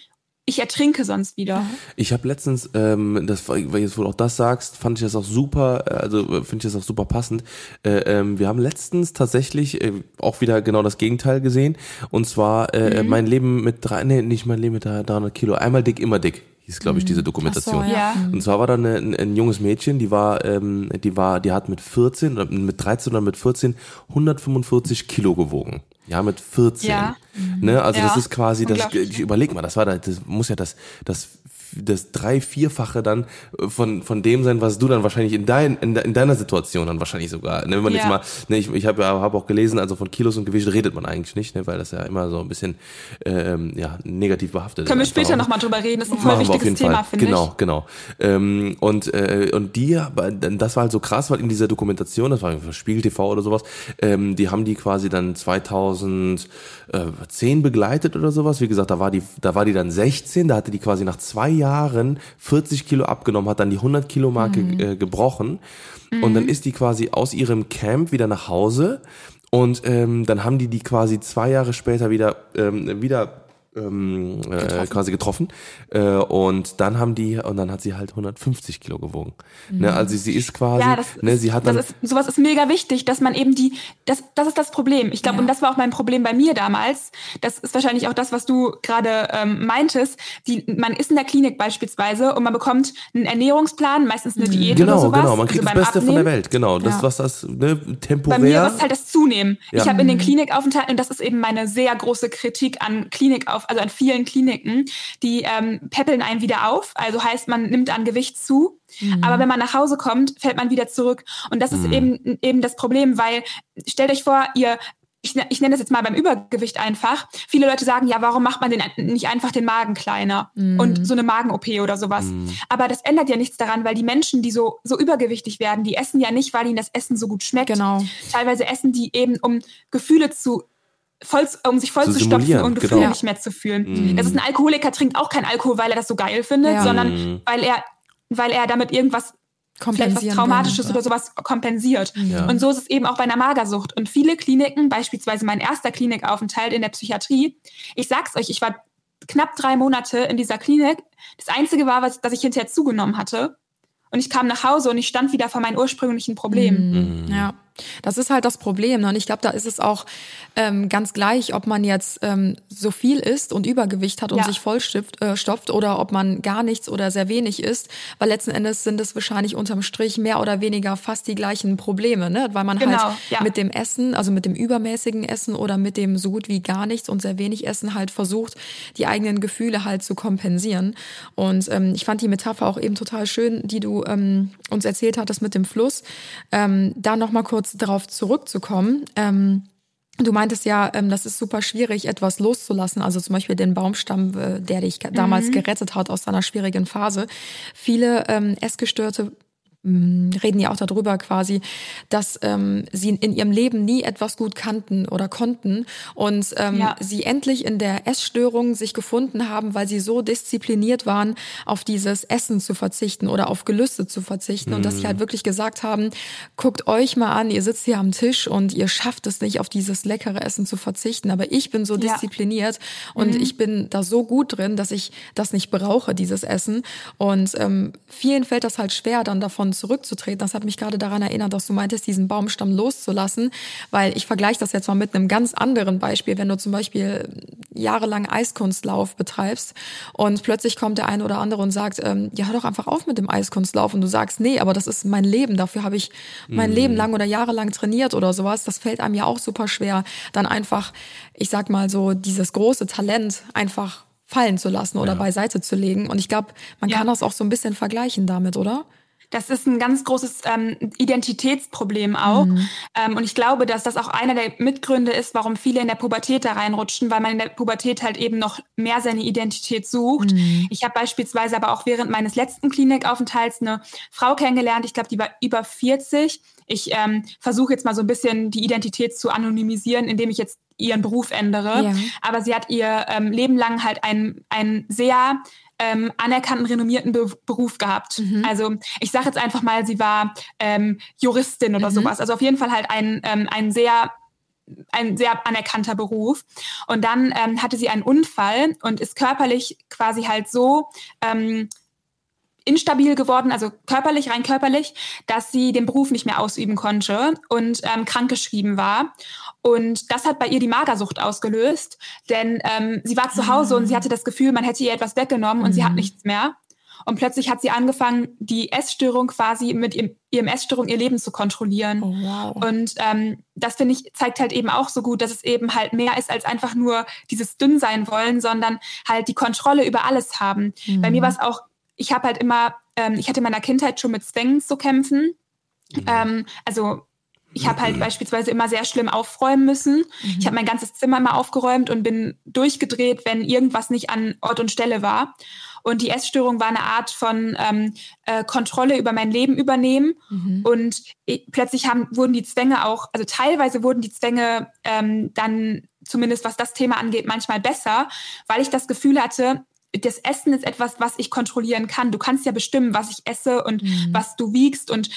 ich ertrinke sonst wieder. Ich habe letztens, ähm, das, weil du jetzt wohl auch das sagst, fand ich das auch super, äh, also äh, finde ich das auch super passend. Äh, ähm, wir haben letztens tatsächlich äh, auch wieder genau das Gegenteil gesehen. Und zwar äh, Mhm. mein Leben mit drei, nee, nicht mein Leben mit 300 Kilo, einmal dick, immer dick, hieß glaube ich diese Dokumentation. Ach so, Ja. Und zwar war da eine, ein, ein junges Mädchen, die war, ähm, die war, die hat mit 14 oder mit 13 oder mit 14 145 Kilo gewogen. Ja, mit 14. Ja. Ne? Also Ja. das ist quasi das, ich überleg mal, das war da, das muss ja das, das, das drei, vierfache dann äh, von, von dem sein, was du dann wahrscheinlich in dein, in, in deiner Situation dann wahrscheinlich sogar, ne, wenn man jetzt Ja. mal, ne, ich, ich habe ja, hab auch gelesen, also von Kilos und Gewicht redet man eigentlich nicht, ne, weil das ja immer so ein bisschen, ähm, ja, negativ behaftet Können wir ist. später nochmal drüber reden. Das ist ein voll wichtiges Thema, finde genau, ich. genau. Ähm, und äh, und die, das war halt so krass, weil in dieser Dokumentation, das war irgendwie Spiegel TV oder sowas, ähm, die haben die quasi dann 2010 begleitet oder sowas. Wie gesagt, da war die, da war die dann 16, da hatte die quasi nach zwei Jahren 40 Kilo abgenommen, hat dann die 100 Kilo Marke äh, gebrochen. Und dann ist die quasi aus ihrem Camp wieder nach Hause. Und ähm, dann haben die die quasi zwei Jahre später wieder ähm, wieder ähm, äh, quasi getroffen äh, und dann haben die und dann hat sie halt 150 Kilo gewogen. Ne, also sie ist quasi, Ja, das, ne, ist, sie hat dann das ist, sowas ist mega wichtig, dass man eben die, das, das ist das Problem. Ich glaube, Ja. und das war auch mein Problem bei mir damals. Das ist wahrscheinlich auch das, was du gerade ähm, meintest. Die, man ist in der Klinik beispielsweise und man bekommt einen Ernährungsplan, meistens eine Diät genau, oder sowas. genau, man kriegt also das Beste von der Abnehmen. Welt, genau, das Ja. was das ne, Bei temporär. mir war es halt das Zunehmen. Ich habe in den Klinikaufenthalten, und das ist eben meine sehr große Kritik an Also an vielen Kliniken, die ähm, peppeln einen wieder auf. Also heißt, man nimmt an Gewicht zu. Aber wenn man nach Hause kommt, fällt man wieder zurück. Und das ist eben, eben das Problem, weil stellt euch vor, ihr ich, ich nenne das jetzt mal beim Übergewicht einfach. Viele Leute sagen, ja, warum macht man den nicht einfach den Magen kleiner und so eine Magen-OP oder sowas. Aber das ändert ja nichts daran, weil die Menschen, die so, so übergewichtig werden, die essen ja nicht, weil ihnen das Essen so gut schmeckt. Genau. Teilweise essen die eben, um Gefühle zu voll, um sich voll Zu zu, stopfen und Gefühle genau. nicht mehr zu fühlen. Das ist ein Alkoholiker, trinkt auch kein Alkohol, weil er das so geil findet, Ja. sondern weil er, weil er damit irgendwas vielleicht was Traumatisches oder sowas kompensiert. Ja. Und so ist es eben auch bei einer Magersucht. Und viele Kliniken, beispielsweise mein erster Klinikaufenthalt in der Psychiatrie, ich sag's euch, ich war knapp drei Monate in dieser Klinik. Das Einzige war, was, dass ich hinterher zugenommen hatte. Und ich kam nach Hause und ich stand wieder vor meinen ursprünglichen Problemen. Mhm. Ja, das ist halt das Problem. Ne? Und ich glaube, da ist es auch ähm, ganz gleich, ob man jetzt ähm, so viel isst und Übergewicht hat und Ja. sich vollstopft äh, stopft oder ob man gar nichts oder sehr wenig isst. Weil letzten Endes sind es wahrscheinlich unterm Strich mehr oder weniger fast die gleichen Probleme, ne? Weil man Genau, halt ja. mit dem Essen, also mit dem übermäßigen Essen oder mit dem so gut wie gar nichts und sehr wenig Essen halt versucht, die eigenen Gefühle halt zu kompensieren. Und ähm, ich fand die Metapher auch eben total schön, die du ähm, uns erzählt hattest mit dem Fluss. Ähm, da nochmal kurz darauf zurückzukommen. Ähm, Du meintest ja, ähm, das ist super schwierig, etwas loszulassen. Also zum Beispiel den Baumstamm, äh, der dich damals gerettet hat aus deiner schwierigen Phase. Viele ähm, Essgestörte reden ja auch darüber quasi, dass ähm, sie in ihrem Leben nie etwas gut kannten oder konnten und ähm, Ja. sie endlich in der Essstörung sich gefunden haben, weil sie so diszipliniert waren, auf dieses Essen zu verzichten oder auf Gelüste zu verzichten und dass sie halt wirklich gesagt haben, guckt euch mal an, ihr sitzt hier am Tisch und ihr schafft es nicht, auf dieses leckere Essen zu verzichten, aber ich bin so Ja. diszipliniert und ich bin da so gut drin, dass ich das nicht brauche, dieses Essen und ähm, vielen fällt das halt schwer, dann davon zurückzutreten. Das hat mich gerade daran erinnert, dass du meintest, diesen Baumstamm loszulassen, weil ich vergleiche das jetzt mal mit einem ganz anderen Beispiel. Wenn du zum Beispiel jahrelang Eiskunstlauf betreibst und plötzlich kommt der eine oder andere und sagt, ähm, ja, hör doch einfach auf mit dem Eiskunstlauf und du sagst, nee, aber das ist mein Leben, dafür habe ich mein Leben lang oder jahrelang trainiert oder sowas. Das fällt einem ja auch super schwer, dann einfach, ich sag mal so, dieses große Talent einfach fallen zu lassen oder beiseite zu legen. Und ich glaube, man Ja. kann das auch so ein bisschen vergleichen damit, oder? Das ist ein ganz großes ähm, Identitätsproblem auch. Mhm. Ähm, und ich glaube, dass das auch einer der Mitgründe ist, warum viele in der Pubertät da reinrutschen, weil man in der Pubertät halt eben noch mehr seine Identität sucht. Mhm. Ich habe beispielsweise aber auch während meines letzten Klinikaufenthalts eine Frau kennengelernt, ich glaube, die war über 40. Ich ähm, versuche jetzt mal so ein bisschen die Identität zu anonymisieren, indem ich jetzt ihren Beruf ändere. Ja. Aber sie hat ihr ähm, Leben lang halt einen, einen sehr ähm, anerkannten, renommierten Be Beruf gehabt. Also ich sage jetzt einfach mal, sie war ähm, Juristin oder sowas. Also auf jeden Fall halt ein, ähm, ein sehr ein sehr anerkannter Beruf. Und dann ähm, hatte sie einen Unfall und ist körperlich quasi halt so ähm, instabil geworden, also körperlich, rein körperlich, dass sie den Beruf nicht mehr ausüben konnte und ähm, krankgeschrieben war. Und das hat bei ihr die Magersucht ausgelöst, denn ähm, sie war zu Hause und sie hatte das Gefühl, man hätte ihr etwas weggenommen und sie hat nichts mehr. Und plötzlich hat sie angefangen, die Essstörung quasi mit ihrem, ihrem Essstörung ihr Leben zu kontrollieren. Oh, wow. Und ähm, das finde ich zeigt halt eben auch so gut, dass es eben halt mehr ist als einfach nur dieses dünn sein wollen, sondern halt die Kontrolle über alles haben. Bei mir war es auch, ich habe halt immer, ähm, ich hatte in meiner Kindheit schon mit Zwängen zu kämpfen. Ähm, also ich habe halt beispielsweise immer sehr schlimm aufräumen müssen. Ich habe mein ganzes Zimmer immer aufgeräumt und bin durchgedreht, wenn irgendwas nicht an Ort und Stelle war. Und die Essstörung war eine Art von ähm, äh, Kontrolle über mein Leben übernehmen. Und ich, plötzlich haben, wurden die Zwänge auch, also teilweise wurden die Zwänge ähm, dann, zumindest was das Thema angeht, manchmal besser, weil ich das Gefühl hatte, das Essen ist etwas, was ich kontrollieren kann. Du kannst ja bestimmen, was ich esse und was du wiegst und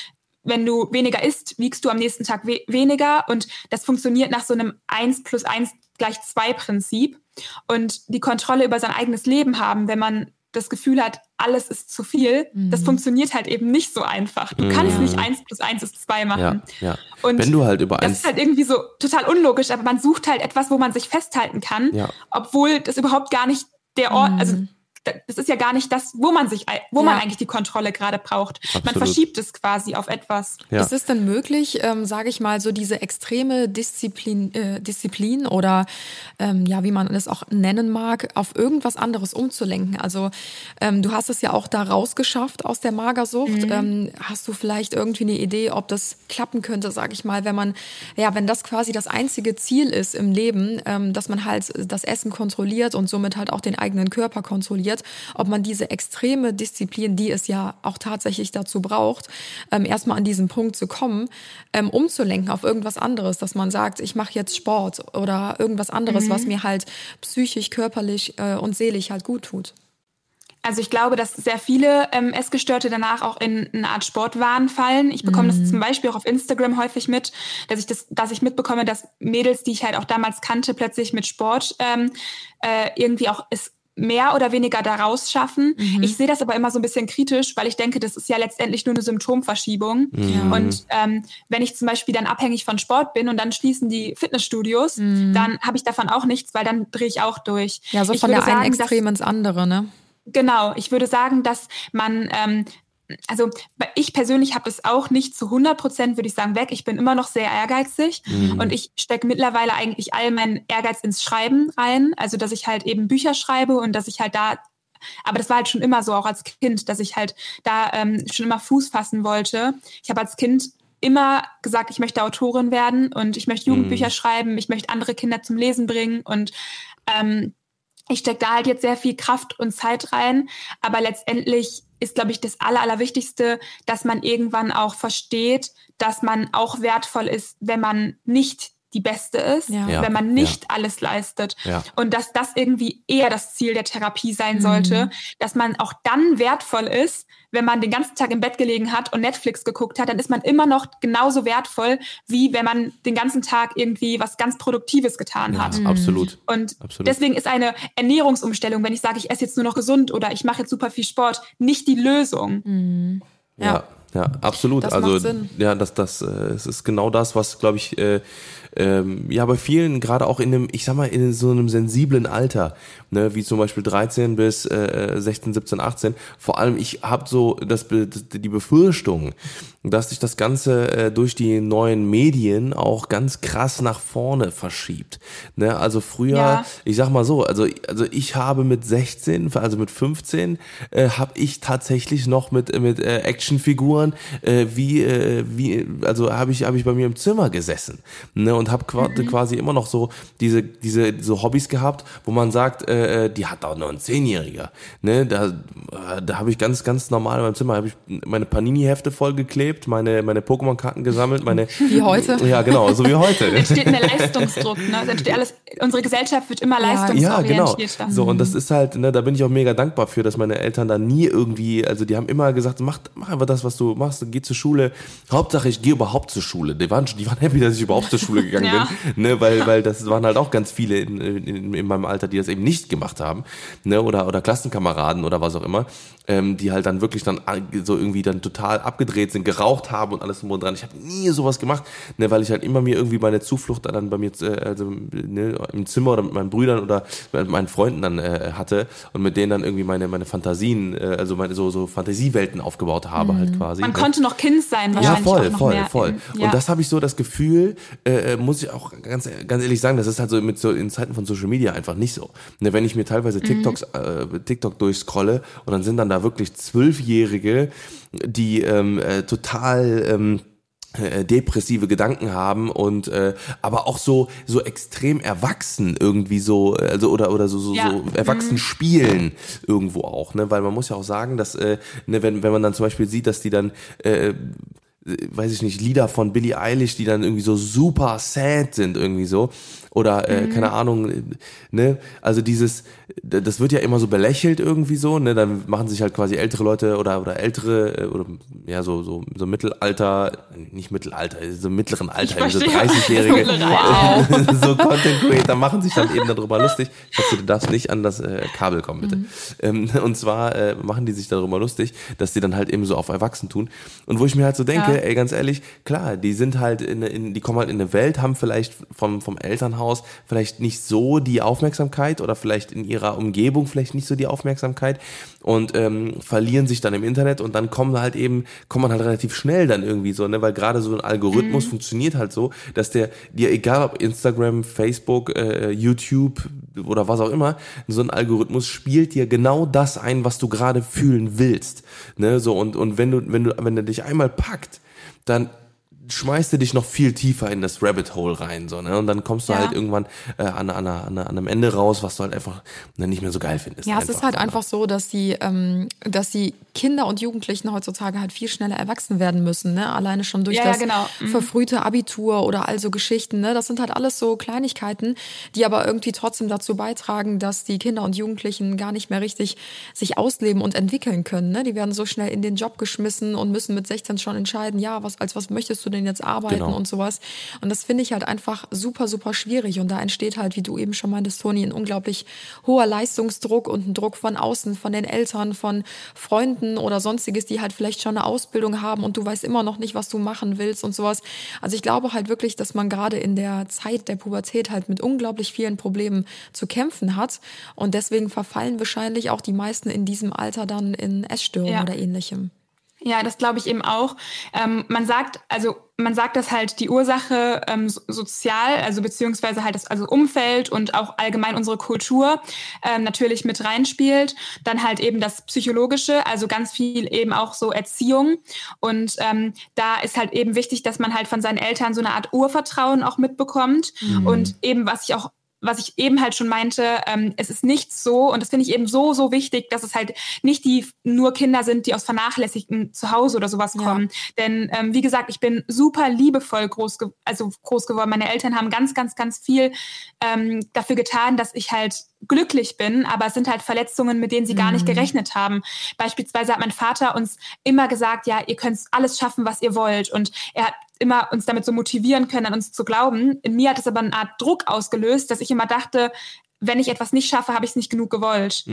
wenn du weniger isst, wiegst du am nächsten Tag we weniger und das funktioniert nach so einem 1 plus 1 gleich 2 Prinzip. Und die Kontrolle über sein eigenes Leben haben, wenn man das Gefühl hat, alles ist zu viel, das funktioniert halt eben nicht so einfach. Du kannst nicht 1 plus 1 ist 2 machen. Ja, ja. Und Wenn du halt über das eins, ist halt irgendwie so total unlogisch, aber man sucht halt etwas, wo man sich festhalten kann, Ja. obwohl das überhaupt gar nicht der Ort, also da- das ist ja gar nicht das, wo man sich, wo man Ja. eigentlich die Kontrolle gerade braucht. Man Absolut. verschiebt es quasi auf etwas. ja. Ist es denn möglich, ähm, sage ich mal, so diese extreme Disziplin, äh, Disziplin oder ähm, ja, wie man es auch nennen mag, auf irgendwas anderes umzulenken? Also ähm, du hast es ja auch da rausgeschafft aus der Magersucht. Ähm, hast du vielleicht irgendwie eine Idee, ob das klappen könnte, sage ich mal, wenn man, ja, wenn das quasi das einzige Ziel ist im Leben, ähm, dass man halt das Essen kontrolliert und somit halt auch den eigenen Körper kontrolliert, ob man diese extreme Disziplin, die es ja auch tatsächlich dazu braucht, ähm, erstmal an diesen Punkt zu kommen, ähm, umzulenken auf irgendwas anderes, dass man sagt, ich mache jetzt Sport oder irgendwas anderes, was mir halt psychisch, körperlich äh, und seelisch halt gut tut. Also ich glaube, dass sehr viele ähm, Essgestörte danach auch in eine Art Sportwahn fallen. Ich bekomme das zum Beispiel auch auf Instagram häufig mit, dass ich das, dass ich mitbekomme, dass Mädels, die ich halt auch damals kannte, plötzlich mit Sport ähm, äh, irgendwie auch es mehr oder weniger daraus schaffen. Ich sehe das aber immer so ein bisschen kritisch, weil ich denke, das ist ja letztendlich nur eine Symptomverschiebung. Und ähm, wenn ich zum Beispiel dann abhängig von Sport bin und dann schließen die Fitnessstudios, dann habe ich davon auch nichts, weil dann drehe ich auch durch. Ja, so ich von der einen sagen, Extrem ins andere, ne? Genau, ich würde sagen, dass man, ähm, also ich persönlich habe das auch nicht zu 100 Prozent, würde ich sagen, weg. Ich bin immer noch sehr ehrgeizig und ich stecke mittlerweile eigentlich all meinen Ehrgeiz ins Schreiben rein. Also, dass ich halt eben Bücher schreibe und dass ich halt da, aber das war halt schon immer so, auch als Kind, dass ich halt da ähm, schon immer Fuß fassen wollte. Ich habe als Kind immer gesagt, ich möchte Autorin werden und ich möchte Jugendbücher schreiben, ich möchte andere Kinder zum Lesen bringen und ähm, ich stecke da halt jetzt sehr viel Kraft und Zeit rein, aber letztendlich ist, glaube ich, das Aller, Allerwichtigste, dass man irgendwann auch versteht, dass man auch wertvoll ist, wenn man nicht die Beste ist, Ja. Ja, wenn man nicht alles leistet. Ja. Und dass das irgendwie eher das Ziel der Therapie sein sollte, dass man auch dann wertvoll ist, wenn man den ganzen Tag im Bett gelegen hat und Netflix geguckt hat, dann ist man immer noch genauso wertvoll, wie wenn man den ganzen Tag irgendwie was ganz Produktives getan ja, hat. absolut. Und Absolut. deswegen ist eine Ernährungsumstellung, wenn ich sage, ich esse jetzt nur noch gesund oder ich mache jetzt super viel Sport, nicht die Lösung. Ja, ja, absolut. Das also ja, das, das, äh, es ist genau das, was, glaube ich, äh, ähm, ja, bei vielen, gerade auch in einem, ich sag mal, in so einem sensiblen Alter, ne, wie zum Beispiel 13 bis äh, 16, 17, 18, vor allem, ich habe so das, die Befürchtung, dass sich das Ganze äh, durch die neuen Medien auch ganz krass nach vorne verschiebt. Ne? Also früher, Ja. ich sag mal so, also, also ich habe mit 16, also mit 15, äh, habe ich tatsächlich noch mit, mit äh, Actionfiguren, äh, wie, äh, wie, also habe ich, habe ich bei mir im Zimmer gesessen ne? und habe quasi, quasi immer noch so diese, diese so Hobbys gehabt, wo man sagt, äh, äh, die hat auch nur ein Zehnjähriger. Ne? Da, äh, da habe ich ganz, ganz normal in meinem Zimmer habe ich meine Panini-Hefte vollgeklebt, meine, meine Pokémon-Karten gesammelt, meine Wie heute. Ja, genau, so wie heute. entsteht ein Leistungsdruck. Ne? Es entsteht alles, unsere Gesellschaft wird immer Ja, Ja, genau. So, und das ist halt, ne, da bin ich auch mega dankbar für, dass meine Eltern da nie irgendwie, also die haben immer gesagt, mach, mach einfach das, was du machst, geh zur Schule. Hauptsache, ich gehe überhaupt zur Schule. Die waren, die waren happy, dass ich überhaupt zur Schule gegangen Ja. bin, ne, weil, weil das waren halt auch ganz viele in, in, in meinem Alter, die das eben nicht gemacht haben, ne, oder, oder Klassenkameraden oder was auch immer, ähm, die halt dann wirklich dann so irgendwie dann total abgedreht sind, geraucht haben und alles drum und dran. Ich habe nie sowas gemacht, ne, weil ich halt immer mir irgendwie meine Zuflucht dann bei mir äh, also, ne, im Zimmer oder mit meinen Brüdern oder mit meinen Freunden dann äh, hatte und mit denen dann irgendwie meine meine Fantasien, äh, also meine so so Fantasiewelten aufgebaut habe halt quasi. Man ne? konnte noch Kind sein, Ja, wahrscheinlich voll, auch noch voll, mehr. voll. Ja. Und das habe ich so das Gefühl, äh, muss ich auch ganz, ganz ehrlich sagen, das ist halt so mit so in Zeiten von Social Media einfach nicht so. Ne, wenn ich mir teilweise TikToks, äh, TikTok durchscrolle und dann sind dann da wirklich Zwölfjährige, die ähm, äh, total ähm, äh, depressive Gedanken haben und äh, aber auch so so extrem erwachsen irgendwie so also oder oder so so, Ja. so erwachsen spielen irgendwo auch ne weil man muss ja auch sagen dass äh, ne, wenn wenn man dann zum Beispiel sieht dass die dann äh, weiß ich nicht, Lieder von Billie Eilish, die dann irgendwie so super sad sind irgendwie so. Oder, äh, keine Ahnung, äh, ne, also dieses, das wird ja immer so belächelt irgendwie so, ne, dann machen sich halt quasi ältere Leute oder, oder ältere, äh, oder, ja, so, so, so Mittelalter, nicht Mittelalter, so mittleren Alter, so verstehe. 30-Jährige, Wow. so Content Creator machen sich dann eben darüber lustig. Ich hoffe, du darfst nicht an das äh, Kabel kommen, bitte. Ähm, und zwar äh, machen die sich darüber lustig, dass die dann halt eben so auf Erwachsen tun. Und wo ich mir halt so denke, Ja. ey, ganz ehrlich, klar, die sind halt in, in die kommen halt in eine Welt, haben vielleicht vom, vom Elternhaus vielleicht nicht so die Aufmerksamkeit oder vielleicht in ihrer Umgebung vielleicht nicht so die Aufmerksamkeit und ähm, verlieren sich dann im Internet und dann kommen halt eben, kommt man halt relativ schnell dann irgendwie so, ne, weil gerade so ein Algorithmus funktioniert halt so, dass der dir, egal ob Instagram, Facebook, äh, YouTube oder was auch immer, so ein Algorithmus spielt dir genau das ein, was du gerade fühlen willst, ne, so und, und wenn du, wenn du, wenn er dich einmal packt, dann schmeißt du dich noch viel tiefer in das Rabbit Hole rein, so, ne? Und dann kommst du Ja. halt irgendwann äh, an, an, an, an einem Ende raus, was du halt einfach ne, nicht mehr so geil findest. Ja, es ist halt einfach so, dass die, ähm, dass die Kinder und Jugendlichen heutzutage halt viel schneller erwachsen werden müssen, ne? Alleine schon durch Ja, ja, das genau. Mhm. verfrühte Abitur oder all so Geschichten, ne? Das sind halt alles so Kleinigkeiten, die aber irgendwie trotzdem dazu beitragen, dass die Kinder und Jugendlichen gar nicht mehr richtig sich ausleben und entwickeln können, ne? Die werden so schnell in den Job geschmissen und müssen mit 16 schon entscheiden, ja, was, als was möchtest du denn jetzt arbeiten Genau. und sowas. Und das finde ich halt einfach super, super schwierig. Und da entsteht halt, wie du eben schon meintest, Toni, ein unglaublich hoher Leistungsdruck und ein Druck von außen, von den Eltern, von Freunden oder sonstiges, die halt vielleicht schon eine Ausbildung haben und du weißt immer noch nicht, was du machen willst und sowas. Also ich glaube halt wirklich, dass man gerade in der Zeit der Pubertät halt mit unglaublich vielen Problemen zu kämpfen hat. Und deswegen verfallen wahrscheinlich auch die meisten in diesem Alter dann in Essstörungen Ja. oder ähnlichem. Ja, das glaube ich eben auch. Ähm, man sagt, also man sagt, dass halt die Ursache ähm, so- sozial, also beziehungsweise halt das also Umfeld und auch allgemein unsere Kultur ähm, natürlich mit reinspielt. Dann halt eben das Psychologische, also ganz viel eben auch so Erziehung. Und ähm, da ist halt eben wichtig, dass man halt von seinen Eltern so eine Art Urvertrauen auch mitbekommt. Und eben, was ich auch was ich eben halt schon meinte, ähm, es ist nicht so, und das finde ich eben so, so wichtig, dass es halt nicht die nur Kinder sind, die aus vernachlässigten Zuhause oder sowas Ja. kommen. Denn ähm, wie gesagt, ich bin super liebevoll groß, ge also groß geworden. Meine Eltern haben ganz, ganz, ganz viel ähm, dafür getan, dass ich halt glücklich bin, aber es sind halt Verletzungen, mit denen sie gar nicht gerechnet haben. Beispielsweise hat mein Vater uns immer gesagt, ja, ihr könnt alles schaffen, was ihr wollt. Und er hat immer uns damit so motivieren können, an uns zu glauben. In mir hat es aber eine Art Druck ausgelöst, dass ich immer dachte, wenn ich etwas nicht schaffe, habe ich es nicht genug gewollt.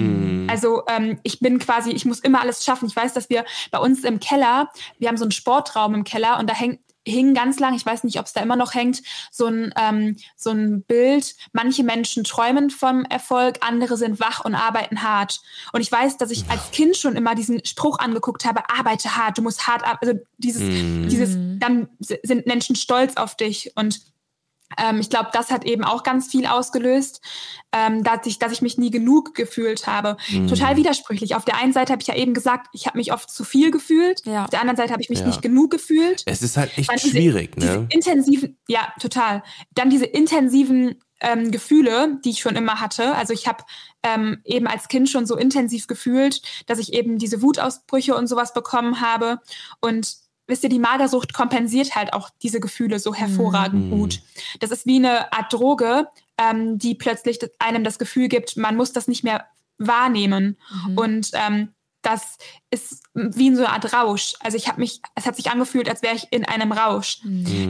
Also ähm, ich bin quasi, ich muss immer alles schaffen. Ich weiß, dass wir bei uns im Keller, wir haben so einen Sportraum im Keller und da hängt hing ganz lang, ich weiß nicht, ob es da immer noch hängt, so ein, ähm, so ein Bild, manche Menschen träumen vom Erfolg, andere sind wach und arbeiten hart. Und ich weiß, dass ich als Kind schon immer diesen Spruch angeguckt habe, arbeite hart, du musst hart arbeiten. Also dieses, Mhm. dieses, dann sind Menschen stolz auf dich und ähm, ich glaube, das hat eben auch ganz viel ausgelöst, ähm, dass, ich, dass ich mich nie genug gefühlt habe. Mhm. Total widersprüchlich. Auf der einen Seite habe ich ja eben gesagt, ich habe mich oft zu viel gefühlt. Ja. Auf der anderen Seite habe ich mich Ja. nicht genug gefühlt. Es ist halt echt diese- schwierig, Diese ne? intensiven, ja, total. Dann diese intensiven ähm, Gefühle, die ich schon immer hatte. Also ich habe ähm, eben als Kind schon so intensiv gefühlt, dass ich eben diese Wutausbrüche und sowas bekommen habe. Und wisst ihr, die Magersucht kompensiert halt auch diese Gefühle so hervorragend Mhm. gut. Das ist wie eine Art Droge, ähm, die plötzlich einem das Gefühl gibt, man muss das nicht mehr wahrnehmen. Und ähm, das ist wie so eine Art Rausch. Also ich habe mich, es hat sich angefühlt, als wäre ich in einem Rausch.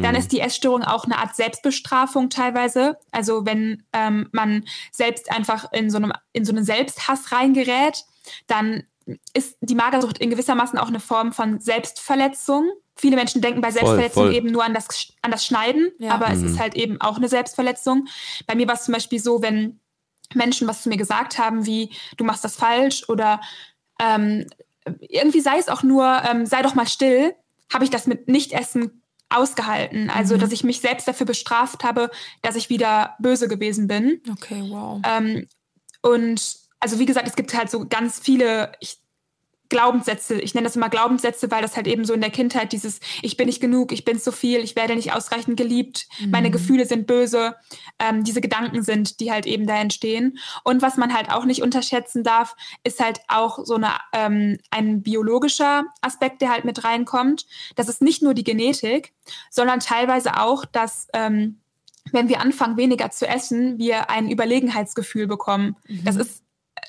Dann ist die Essstörung auch eine Art Selbstbestrafung teilweise. Also wenn ähm, man selbst einfach in so einem in so einen Selbsthass reingerät, dann ist die Magersucht in gewissermaßen auch eine Form von Selbstverletzung. Viele Menschen denken bei Selbstverletzung voll. eben nur an das, an das Schneiden, Ja. aber es ist halt eben auch eine Selbstverletzung. Bei mir war es zum Beispiel so, wenn Menschen was zu mir gesagt haben, wie du machst das falsch oder ähm, irgendwie sei es auch nur, ähm, sei doch mal still, habe ich das mit Nichtessen ausgehalten. Also, dass ich mich selbst dafür bestraft habe, dass ich wieder böse gewesen bin. Okay, wow. Ähm, und also wie gesagt, es gibt halt so ganz viele ich, Glaubenssätze. Ich nenne das immer Glaubenssätze, weil das halt eben so in der Kindheit dieses Ich bin nicht genug, ich bin zu viel, ich werde nicht ausreichend geliebt, meine Gefühle sind böse, ähm, diese Gedanken sind, die halt eben da entstehen. Und was man halt auch nicht unterschätzen darf, ist halt auch so eine, ähm, ein biologischer Aspekt, der halt mit reinkommt. Das ist nicht nur die Genetik, sondern teilweise auch, dass ähm, wenn wir anfangen, weniger zu essen, wir ein Überlegenheitsgefühl bekommen. Das ist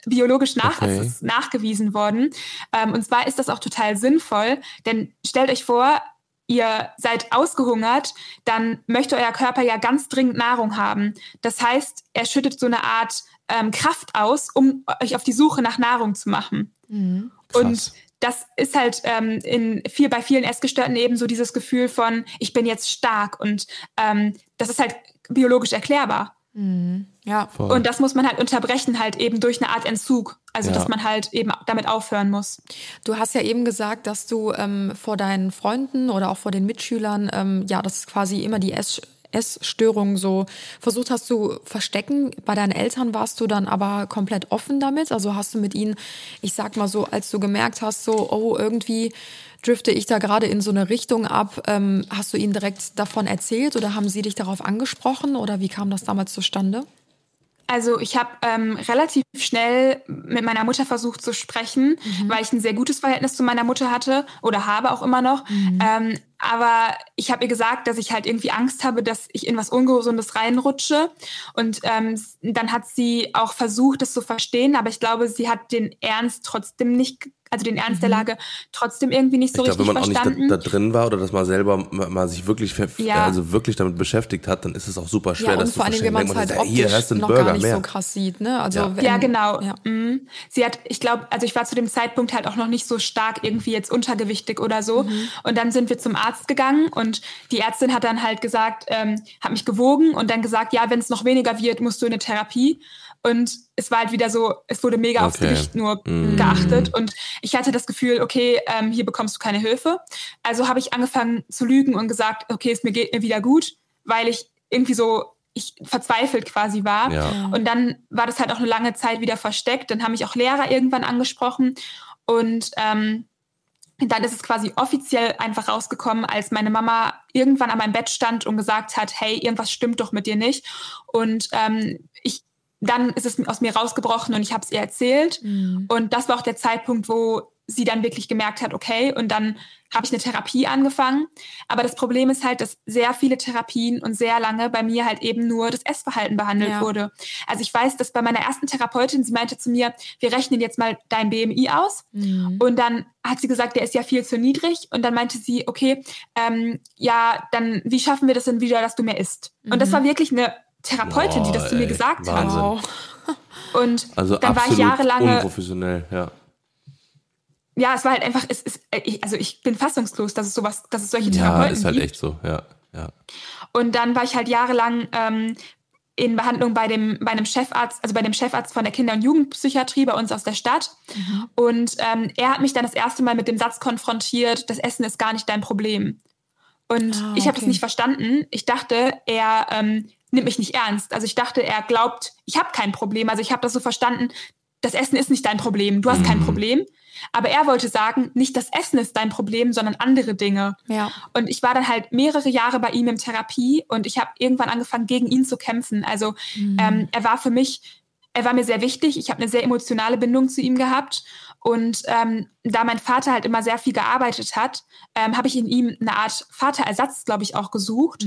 biologisch nach, Okay. nachgewiesen worden. Ähm, und zwar ist das auch total sinnvoll, denn stellt euch vor, ihr seid ausgehungert, dann möchte euer Körper ja ganz dringend Nahrung haben. Das heißt, er schüttet so eine Art ähm, Kraft aus, um euch auf die Suche nach Nahrung zu machen. Mhm. Und das ist halt ähm, in viel, bei vielen Essgestörten eben so dieses Gefühl von, ich bin jetzt stark und ähm, das ist halt biologisch erklärbar. Ja. Voll. Und das muss man halt unterbrechen, halt eben durch eine Art Entzug. Also, Ja. dass man halt eben damit aufhören muss. Du hast ja eben gesagt, dass du ähm, vor deinen Freunden oder auch vor den Mitschülern, ähm, ja, das ist quasi immer die Ess Essstörung so versucht hast zu verstecken. Bei deinen Eltern warst du dann aber komplett offen damit. Also hast du mit ihnen, ich sag mal so, als du gemerkt hast, so, oh, irgendwie drifte ich da gerade in so eine Richtung ab, ähm, hast du ihnen direkt davon erzählt oder haben sie dich darauf angesprochen oder wie kam das damals zustande? Also ich habe ähm, relativ schnell mit meiner Mutter versucht zu sprechen, weil ich ein sehr gutes Verhältnis zu meiner Mutter hatte oder habe auch immer noch. Ähm, aber ich habe ihr gesagt, dass ich halt irgendwie Angst habe, dass ich in was Ungesundes reinrutsche. Und ähm, dann hat sie auch versucht, das zu verstehen, aber ich glaube, sie hat den Ernst trotzdem nicht, also den Ernst der Lage trotzdem irgendwie nicht so ich glaube, richtig wenn man auch verstanden. nicht da, da drin war oder dass man selber mal, mal sich wirklich Ja. also wirklich damit beschäftigt hat, dann ist es auch super schwer, Ja, und das vor zu allem, verstehen. wenn man es halt hier optisch noch Burger gar nicht mehr. so krass sieht, ne? Also Ja. wenn, Ja, genau. Ja. Mhm. Sie hat, ich glaube, also ich war zu dem Zeitpunkt halt auch noch nicht so stark irgendwie jetzt untergewichtig oder so. Mhm. Und dann sind wir zum Arzt gegangen und die Ärztin hat dann halt gesagt, ähm, hat mich gewogen und dann gesagt, ja, wenn es noch weniger wird, musst du in eine Therapie. Und es war halt wieder so, es wurde mega aufs Okay. Gewicht nur Mhm. geachtet. Und ich hatte das Gefühl, okay, ähm, hier bekommst du keine Hilfe. Also habe ich angefangen zu lügen und gesagt, okay, es mir geht mir wieder gut, weil ich irgendwie so ich verzweifelt quasi war. Ja. Und dann war das halt auch eine lange Zeit wieder versteckt. Dann haben mich auch Lehrer irgendwann angesprochen. Und ähm, dann ist es quasi offiziell einfach rausgekommen, als meine Mama irgendwann an meinem Bett stand und gesagt hat, hey, irgendwas stimmt doch mit dir nicht. Und ähm, ich, dann ist es aus mir rausgebrochen und ich habe es ihr erzählt. Und das war auch der Zeitpunkt, wo sie dann wirklich gemerkt hat, okay, und dann habe ich eine Therapie angefangen. Aber das Problem ist halt, dass sehr viele Therapien und sehr lange bei mir halt eben nur das Essverhalten behandelt Ja. wurde. Also ich weiß, dass bei meiner ersten Therapeutin, sie meinte zu mir, wir rechnen jetzt mal dein BMI aus. Und dann hat sie gesagt, der ist ja viel zu niedrig. Und dann meinte sie, okay, ähm, ja, dann wie schaffen wir das denn wieder, dass du mehr isst? Und das war wirklich eine Therapeutin, die das zu mir ey, gesagt Wahnsinn. hat. Wow. Und Also dann war ich absolut jahrelange unprofessionell, ja. Ja, es war halt einfach, es ist, äh, ich, also ich bin fassungslos, dass es sowas, dass es solche Ja, Therapeuten ist halt gibt. echt so, ja. ja. Und dann war ich halt jahrelang ähm, in Behandlung bei dem bei einem Chefarzt, also bei dem Chefarzt von der Kinder- und Jugendpsychiatrie bei uns aus der Stadt. Und ähm, er hat mich dann das erste Mal mit dem Satz konfrontiert: Das Essen ist gar nicht dein Problem. Und Ah, ich habe das okay. nicht verstanden. Ich dachte, er ähm, nimmt mich nicht ernst. Also ich dachte, er glaubt, ich habe kein Problem. Also ich habe das so verstanden: Das Essen ist nicht dein Problem. Du hast kein Problem. Aber er wollte sagen, nicht das Essen ist dein Problem, sondern andere Dinge. Ja. Und ich war dann halt mehrere Jahre bei ihm in Therapie und ich habe irgendwann angefangen, gegen ihn zu kämpfen. Also ähm, er war für mich, er war mir sehr wichtig. Ich habe eine sehr emotionale Bindung zu ihm gehabt. Und ähm, da mein Vater halt immer sehr viel gearbeitet hat, ähm, habe ich in ihm eine Art Vaterersatz, glaube ich, auch gesucht.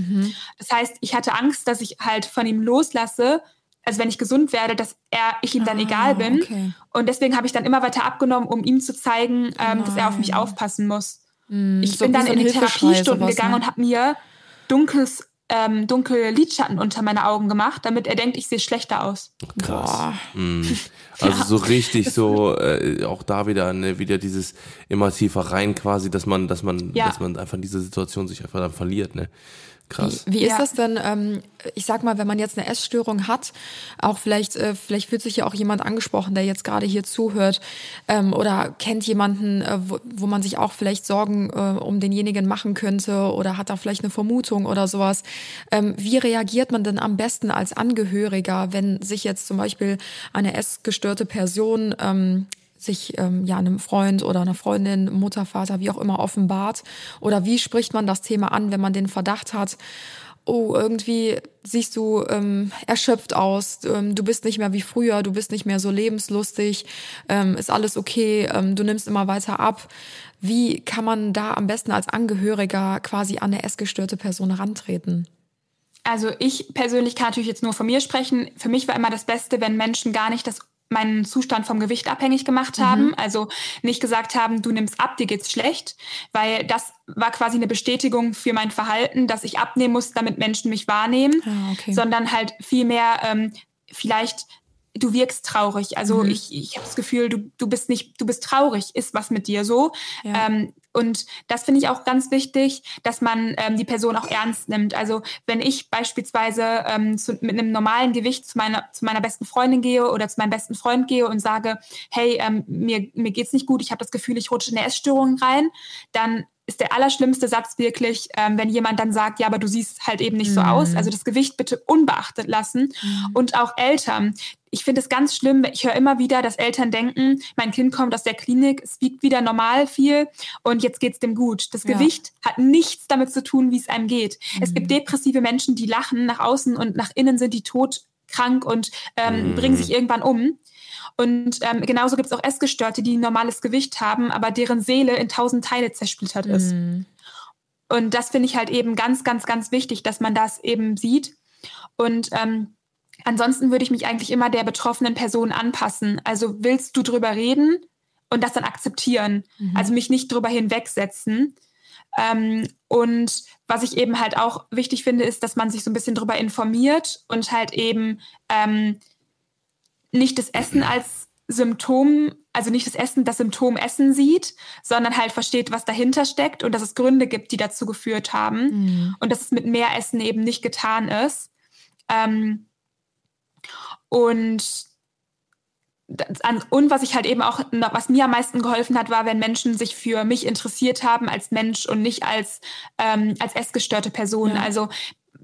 Das heißt, ich hatte Angst, dass ich halt von ihm loslasse, also wenn ich gesund werde, dass er, ich ihm dann Ah, egal bin. okay. Und deswegen habe ich dann immer weiter abgenommen, um ihm zu zeigen, ähm, dass er auf mich aufpassen muss. Ich Mm, so bin dann so in die Therapiestunden gegangen ne? und habe mir dunkles, ähm, dunkle Lidschatten unter meine Augen gemacht, damit er denkt, ich sehe schlechter aus. Krass. Mm. Also so richtig so, äh, auch da wieder, ne, wieder dieses immer tiefer rein quasi, dass man, dass man, Ja. dass man einfach in dieser Situation sich einfach dann verliert, ne? Krass. Wie ist Ja. das denn, ähm, ich sag mal, wenn man jetzt eine Essstörung hat, auch vielleicht, äh, vielleicht fühlt sich ja auch jemand angesprochen, der jetzt gerade hier zuhört, ähm, oder kennt jemanden, äh, wo, wo man sich auch vielleicht Sorgen äh, um denjenigen machen könnte oder hat da vielleicht eine Vermutung oder sowas. Ähm, wie reagiert man denn am besten als Angehöriger, wenn sich jetzt zum Beispiel eine essgestörte Person ähm, sich ähm, ja einem Freund oder einer Freundin, Mutter, Vater, wie auch immer offenbart? Oder wie spricht man das Thema an, wenn man den Verdacht hat, oh, irgendwie siehst du ähm, erschöpft aus, ähm, du bist nicht mehr wie früher, du bist nicht mehr so lebenslustig, ähm, ist alles okay, ähm, du nimmst immer weiter ab. Wie kann man da am besten als Angehöriger quasi an eine essgestörte Person rantreten? Also ich persönlich kann natürlich jetzt nur von mir sprechen. Für mich war immer das Beste, wenn Menschen gar nicht das meinen Zustand vom Gewicht abhängig gemacht haben. Also nicht gesagt haben, du nimmst ab, dir geht's schlecht, weil das war quasi eine Bestätigung für mein Verhalten, dass ich abnehmen muss, damit Menschen mich wahrnehmen, Ah, okay. sondern halt vielmehr ähm, vielleicht du wirkst traurig. Also Mhm. ich, ich habe das Gefühl, du, du bist nicht, du bist traurig, ist was mit dir so. Ja. Ähm, und das finde ich auch ganz wichtig, dass man ähm, die Person auch ernst nimmt. Also wenn ich beispielsweise ähm, zu, mit einem normalen Gewicht zu meiner, zu meiner besten Freundin gehe oder zu meinem besten Freund gehe und sage, hey, ähm, mir, mir geht's nicht gut, ich habe das Gefühl, ich rutsche in eine Essstörung rein, dann ist der allerschlimmste Satz wirklich, ähm, wenn jemand dann sagt, ja, aber du siehst halt eben nicht so aus. Also das Gewicht bitte unbeachtet lassen. Und auch Eltern. Ich finde es ganz schlimm, ich höre immer wieder, dass Eltern denken, mein Kind kommt aus der Klinik, es wiegt wieder normal viel und jetzt geht's dem gut. Das Ja. Gewicht hat nichts damit zu tun, wie es einem geht. Es gibt depressive Menschen, die lachen nach außen und nach innen sind die todkrank und ähm, bringen sich irgendwann um. Und ähm, genauso gibt es auch Essgestörte, die ein normales Gewicht haben, aber deren Seele in tausend Teile zersplittert ist. Und das finde ich halt eben ganz, ganz, ganz wichtig, dass man das eben sieht. Und ähm, ansonsten würde ich mich eigentlich immer der betroffenen Person anpassen. Also willst du drüber reden und das dann akzeptieren? Also mich nicht drüber hinwegsetzen. Ähm, und was ich eben halt auch wichtig finde, ist, dass man sich so ein bisschen drüber informiert und halt eben ähm, nicht das Essen als Symptom, also nicht das Essen, das Symptom Essen sieht, sondern halt versteht, was dahinter steckt und dass es Gründe gibt, die dazu geführt haben und dass es mit mehr Essen eben nicht getan ist. Ähm, und und was ich halt eben auch, was mir am meisten geholfen hat, war, wenn Menschen sich für mich interessiert haben als Mensch und nicht als, ähm, als essgestörte Person. Ja. Also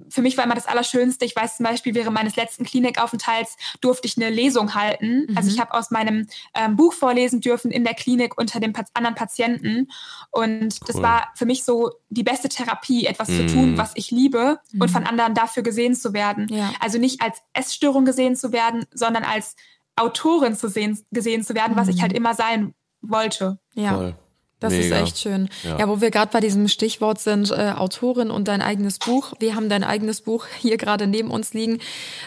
für mich war immer das Allerschönste. Ich weiß zum Beispiel, während meines letzten Klinikaufenthalts durfte ich eine Lesung halten. Also ich habe aus meinem ähm, Buch vorlesen dürfen in der Klinik unter den anderen Patienten. Und das Cool. war für mich so die beste Therapie, etwas zu tun, was ich liebe und von anderen dafür gesehen zu werden. Ja. Also nicht als Essstörung gesehen zu werden, sondern als Autorin zu sehen, gesehen zu werden, was ich halt immer sein wollte. Ja. Voll. Das Mega. ist echt schön. Ja. Ja, wo wir gerade bei diesem Stichwort sind, äh, Autorin und dein eigenes Buch. Wir haben dein eigenes Buch hier gerade neben uns liegen.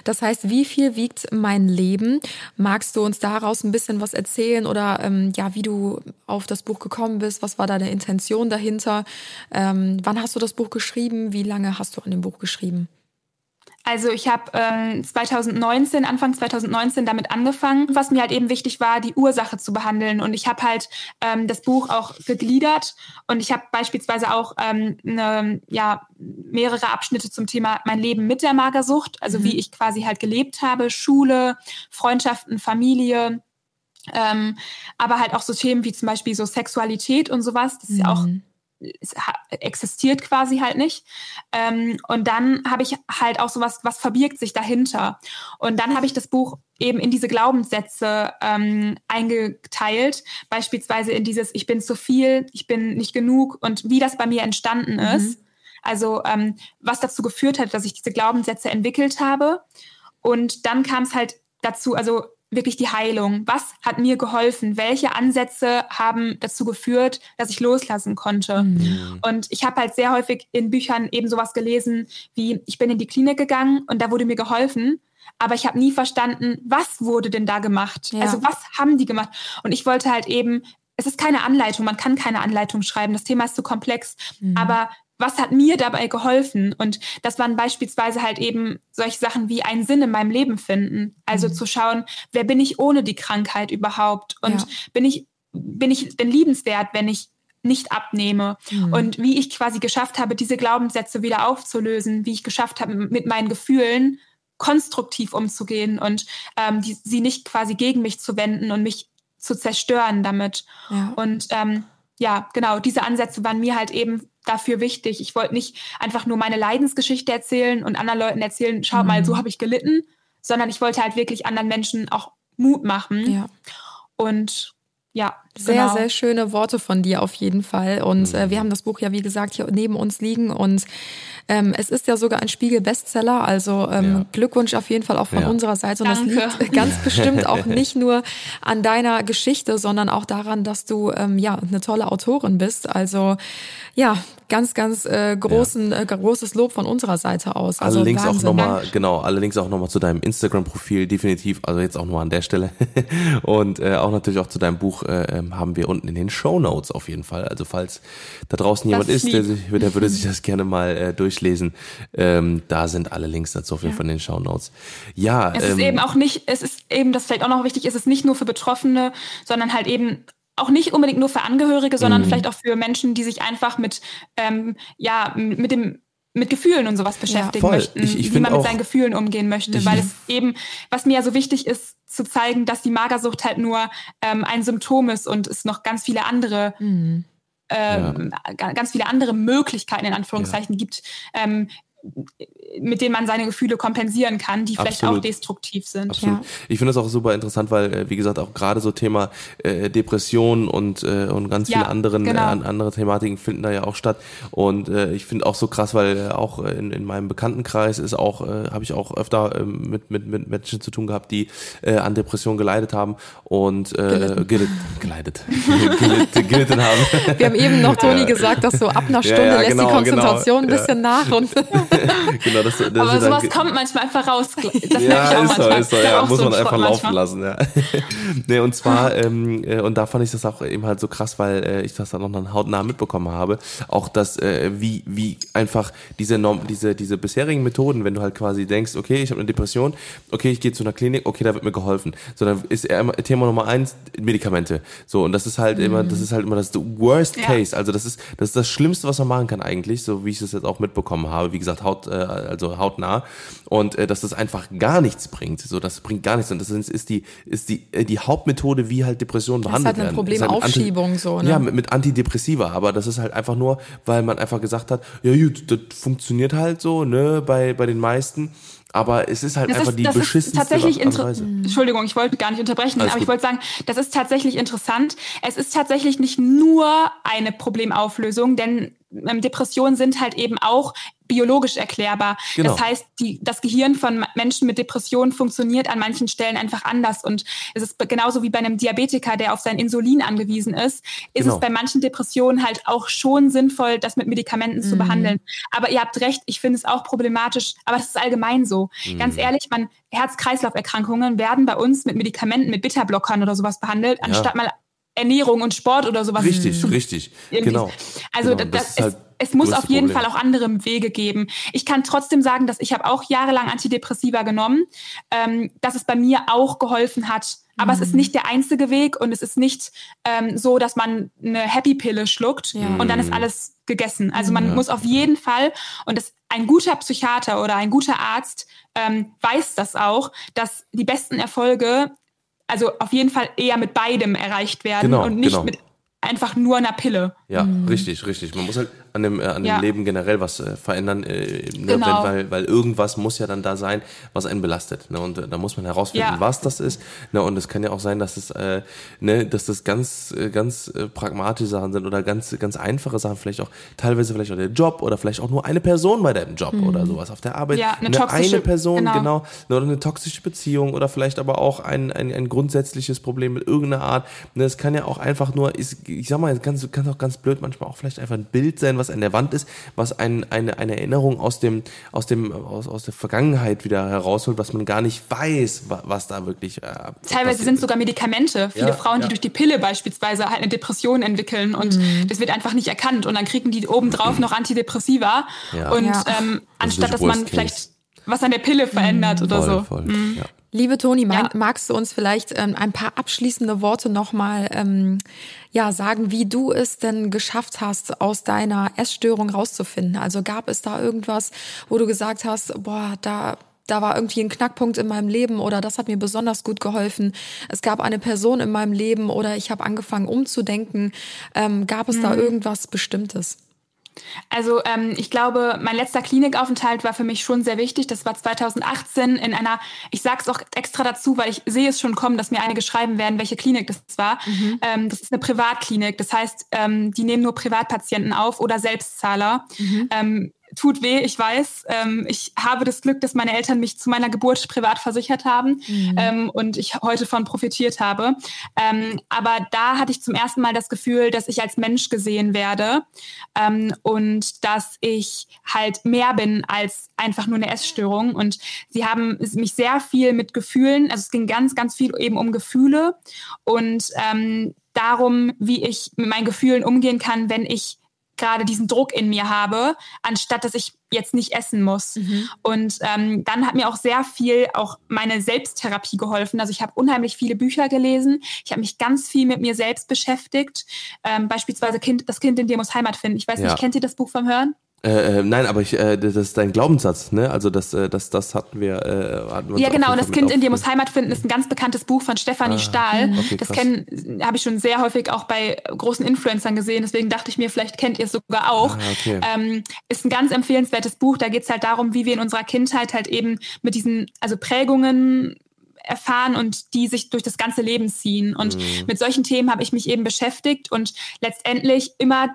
Das heißt, wie viel wiegt mein Leben? Magst du uns daraus ein bisschen was erzählen oder ähm, ja, wie du auf das Buch gekommen bist? Was war deine Intention dahinter? Ähm, wann hast du das Buch geschrieben? Wie lange hast du an dem Buch geschrieben? Also ich habe ähm, 2019, Anfang 2019 damit angefangen, was mir halt eben wichtig war, die Ursache zu behandeln. Und ich habe halt ähm, das Buch auch gegliedert und ich habe beispielsweise auch ähm, ne, ja, mehrere Abschnitte zum Thema mein Leben mit der Magersucht, also mhm. wie ich quasi halt gelebt habe, Schule, Freundschaften, Familie, ähm, aber halt auch so Themen wie zum Beispiel so Sexualität und sowas. Das ist ja auch mhm es existiert quasi halt nicht. Ähm, und dann habe ich halt auch sowas, was verbirgt sich dahinter. Und dann habe ich das Buch eben in diese Glaubenssätze ähm, eingeteilt, beispielsweise in dieses Ich bin zu viel, ich bin nicht genug und wie das bei mir entstanden mhm. ist. Also ähm, was dazu geführt hat, dass ich diese Glaubenssätze entwickelt habe. Und dann kam es halt dazu, also wirklich die Heilung? Was hat mir geholfen? Welche Ansätze haben dazu geführt, dass ich loslassen konnte? Mhm. Und ich habe halt sehr häufig in Büchern eben sowas gelesen, wie ich bin in die Klinik gegangen und da wurde mir geholfen, aber ich habe nie verstanden, was wurde denn da gemacht? Ja. Also was haben die gemacht? Und ich wollte halt eben, es ist keine Anleitung, man kann keine Anleitung schreiben, das Thema ist zu komplex, mhm. aber was hat mir dabei geholfen? Und das waren beispielsweise halt eben solche Sachen wie einen Sinn in meinem Leben finden. Also mhm. zu schauen, wer bin ich ohne die Krankheit überhaupt? Und ja. bin ich, bin ich denn liebenswert, wenn ich nicht abnehme? Mhm. Und wie ich quasi geschafft habe, diese Glaubenssätze wieder aufzulösen, wie ich geschafft habe, mit meinen Gefühlen konstruktiv umzugehen und ähm, die, sie nicht quasi gegen mich zu wenden und mich zu zerstören damit. Ja. Und ähm, ja, genau, diese Ansätze waren mir halt eben dafür wichtig. Ich wollte nicht einfach nur meine Leidensgeschichte erzählen und anderen Leuten erzählen, schau mhm. mal, so habe ich gelitten, sondern ich wollte halt wirklich anderen Menschen auch Mut machen. Ja. Und ja, sehr, genau. sehr schöne Worte von dir auf jeden Fall. Und äh, wir haben das Buch ja, wie gesagt, hier neben uns liegen. Und ähm, es ist ja sogar ein Spiegel-Bestseller. Also ähm, ja. Glückwunsch auf jeden Fall auch von ja. unserer Seite. Und Danke. das liegt ganz bestimmt auch nicht nur an deiner Geschichte, sondern auch daran, dass du ähm, ja eine tolle Autorin bist. Also ja, ganz, ganz äh, großen, ja. äh, großes Lob von unserer Seite aus. Also allerdings Wahnsinn. auch nochmal, genau, allerdings auch nochmal zu deinem Instagram-Profil, definitiv, also jetzt auch nochmal an der Stelle. Und äh, auch natürlich auch zu deinem Buch äh, ähm, haben wir unten in den Show Notes auf jeden Fall. Also falls da draußen jemand ist, der, sich, der würde sich das gerne mal äh, durchlesen, ähm, da sind alle Links dazu auf jeden. Fall in den Show Notes. Ja. Es ähm, ist eben auch nicht, es ist eben, das vielleicht auch noch wichtig ist, es ist nicht nur für Betroffene, sondern halt eben auch nicht unbedingt nur für Angehörige, sondern mhm. vielleicht auch für Menschen, die sich einfach mit, ähm, ja, mit dem mit Gefühlen und sowas beschäftigen ja, möchten, ich, ich wie man mit seinen Gefühlen umgehen möchte, weil es eben, was mir ja so wichtig ist, zu zeigen, dass die Magersucht halt nur ähm, ein Symptom ist und es noch ganz viele andere mhm. ähm, ja. ganz viele andere Möglichkeiten in Anführungszeichen ja. gibt, ähm, mit denen man seine Gefühle kompensieren kann, die vielleicht Absolut. auch destruktiv sind. Ja. Ich finde das auch super interessant, weil, äh, wie gesagt, auch gerade so Thema äh, Depression und, äh, und ganz ja, viele anderen, genau. äh, andere Thematiken finden da ja auch statt. Und äh, ich finde auch so krass, weil äh, auch in, in meinem Bekanntenkreis ist auch, äh, habe ich auch öfter äh, mit, mit, mit Menschen zu tun gehabt, die äh, an Depressionen geleidet haben und äh, gelitten. geleitet, gelitten, gelitten haben. Wir haben eben noch Toni gesagt, dass so ab einer Stunde ja, lässt genau, die Konzentration genau, ein bisschen nach und genau, das, das Aber sowas kommt manchmal einfach raus. Das ja, ist so, ist so, ja, muss man einfach laufen lassen, ja. nee, und zwar, ähm, äh, und da fand ich das auch eben halt so krass, weil äh, ich das dann noch dann hautnah mitbekommen habe, auch dass, äh, wie, wie einfach diese, Norm, diese, diese bisherigen Methoden, wenn du halt quasi denkst, okay, ich habe eine Depression, okay, ich gehe zu einer Klinik, okay, da wird mir geholfen. Sondern ist immer, Thema Nummer eins, Medikamente. So, und das ist halt mhm. immer, das ist halt immer das Worst ja. Case. Also das ist, das ist das Schlimmste, was man machen kann eigentlich, so wie ich das jetzt auch mitbekommen habe. Wie gesagt, Haut, äh, also hautnah. Und äh, dass das einfach gar nichts bringt. So, das bringt gar nichts. Und das ist die, ist die, äh, die Hauptmethode, wie halt Depressionen das behandelt werden. Das ist halt eine Problemaufschiebung halt so, ne? Ja, mit, mit Antidepressiva. Aber das ist halt einfach nur, weil man einfach gesagt hat, ja gut, das funktioniert halt so, ne, bei, bei den meisten. Aber es ist halt das einfach ist, die beschissenste tatsächlich Weise. Entschuldigung, ich wollte gar nicht unterbrechen, Alles aber gut. ich wollte sagen, das ist tatsächlich interessant. Es ist tatsächlich nicht nur eine Problemauflösung, denn Depressionen sind halt eben auch biologisch erklärbar. Genau. Das heißt, die, das Gehirn von Menschen mit Depressionen funktioniert an manchen Stellen einfach anders. Und es ist genauso wie bei einem Diabetiker, der auf sein Insulin angewiesen ist, ist genau. es bei manchen Depressionen halt auch schon sinnvoll, das mit Medikamenten mhm. zu behandeln. Aber ihr habt recht, ich finde es auch problematisch, aber das ist allgemein so. Mhm. Ganz ehrlich, man, Herz-Kreislauf-Erkrankungen werden bei uns mit Medikamenten, mit Beta-Blockern oder sowas behandelt, anstatt ja. mal Ernährung und Sport oder sowas. Richtig, richtig. Irgendwie. Genau. Also genau. das, ist halt es, es muss auf jeden Problem. Fall auch andere Wege geben. Ich kann trotzdem sagen, dass ich habe auch jahrelang Antidepressiva genommen, ähm, dass es bei mir auch geholfen hat. Aber es ist nicht der einzige Weg und es ist nicht ähm, so, dass man eine Happy-Pille schluckt Ja. und dann ist alles gegessen. Also man muss auf jeden Fall, und das, ein guter Psychiater oder ein guter Arzt ähm, weiß das auch, dass die besten Erfolge also auf jeden Fall eher mit beidem erreicht werden Genau, und nicht genau. mit einfach nur einer Pille. Ja, richtig, richtig. Man muss halt an dem, äh, an dem Ja. Leben generell was äh, verändern, äh, ne, Genau. weil, weil irgendwas muss ja dann da sein, was einen belastet. Ne? Und äh, da muss man herausfinden, Ja. was das ist. Ne? Und es kann ja auch sein, dass es, äh, ne, dass das ganz, äh, ganz pragmatische Sachen sind oder ganz, ganz einfache Sachen, vielleicht auch teilweise vielleicht auch der Job oder vielleicht auch nur eine Person bei deinem Job oder sowas auf der Arbeit. Mhm. Ja, eine Ne, toxische- eine Person, genau. genau, ne, oder eine toxische Beziehung oder vielleicht aber auch ein, ein, ein grundsätzliches Problem mit irgendeiner Art. Ne, es kann ja auch einfach nur, ist, ich sag mal, es kann, kann auch ganz blöd manchmal auch vielleicht einfach ein Bild sein, was an der Wand ist, was ein, eine, eine Erinnerung aus dem, aus dem, aus, aus der Vergangenheit wieder herausholt, was man gar nicht weiß, wa- was da wirklich. Äh, Teilweise sind ist. sogar Medikamente. Viele Ja, Frauen, die ja. durch die Pille beispielsweise halt eine Depression entwickeln und Mhm. das wird einfach nicht erkannt und dann kriegen die obendrauf noch Antidepressiva Ja. und Ja. ähm, anstatt dass man vielleicht was an der Pille verändert oder voll, so. voll. Mhm. Ja. Liebe Toni, Ja. magst du uns vielleicht ähm, ein paar abschließende Worte nochmal ähm, ja, sagen, wie du es denn geschafft hast, aus deiner Essstörung rauszufinden? Also gab es da irgendwas, wo du gesagt hast, boah, da da war irgendwie ein Knackpunkt in meinem Leben oder das hat mir besonders gut geholfen. Es gab eine Person in meinem Leben oder ich habe angefangen umzudenken. Ähm, gab es da Mhm. irgendwas Bestimmtes? Also ähm, ich glaube, mein letzter Klinikaufenthalt war für mich schon sehr wichtig. Das war 2018 in einer, ich sage es auch extra dazu, weil ich sehe es schon kommen, dass mir einige schreiben werden, welche Klinik das war. Ähm, das ist eine Privatklinik. Das heißt, ähm, die nehmen nur Privatpatienten auf oder Selbstzahler. Ähm, tut weh, ich weiß. Ähm, ich habe das Glück, dass meine Eltern mich zu meiner Geburt privat versichert haben ähm, und ich heute von profitiert habe. Ähm, aber da hatte ich zum ersten Mal das Gefühl, dass ich als Mensch gesehen werde ähm, und dass ich halt mehr bin als einfach nur eine Essstörung. Und sie haben mich sehr viel mit Gefühlen, also es ging ganz, ganz viel eben um Gefühle und ähm, darum, wie ich mit meinen Gefühlen umgehen kann, wenn ich gerade diesen Druck in mir habe, anstatt dass ich jetzt nicht essen muss. Und ähm, dann hat mir auch sehr viel auch meine Selbsttherapie geholfen. Also ich habe unheimlich viele Bücher gelesen. Ich habe mich ganz viel mit mir selbst beschäftigt. Ähm, beispielsweise kind, Das Kind in dir muss Heimat finden. Ich weiß Ja. nicht, kennt ihr das Buch vom Hören? Äh, äh, nein, aber ich, äh, das ist dein Glaubenssatz, ne? Also das, äh, das, das hatten wir. Äh, hatten wir Ja, genau. Und das Kind in dir muss. Heimat finden ist ein ganz bekanntes Buch von Stefanie Stahl. okay, das kennen habe ich schon sehr häufig auch bei großen Influencern gesehen. Deswegen dachte ich mir, vielleicht kennt ihr es sogar auch. Ah, okay. ähm, ist ein ganz empfehlenswertes Buch. Da geht es halt darum, wie wir in unserer Kindheit halt eben mit diesen also Prägungen erfahren und die sich durch das ganze Leben ziehen. Und Mhm. mit solchen Themen habe ich mich eben beschäftigt und letztendlich immer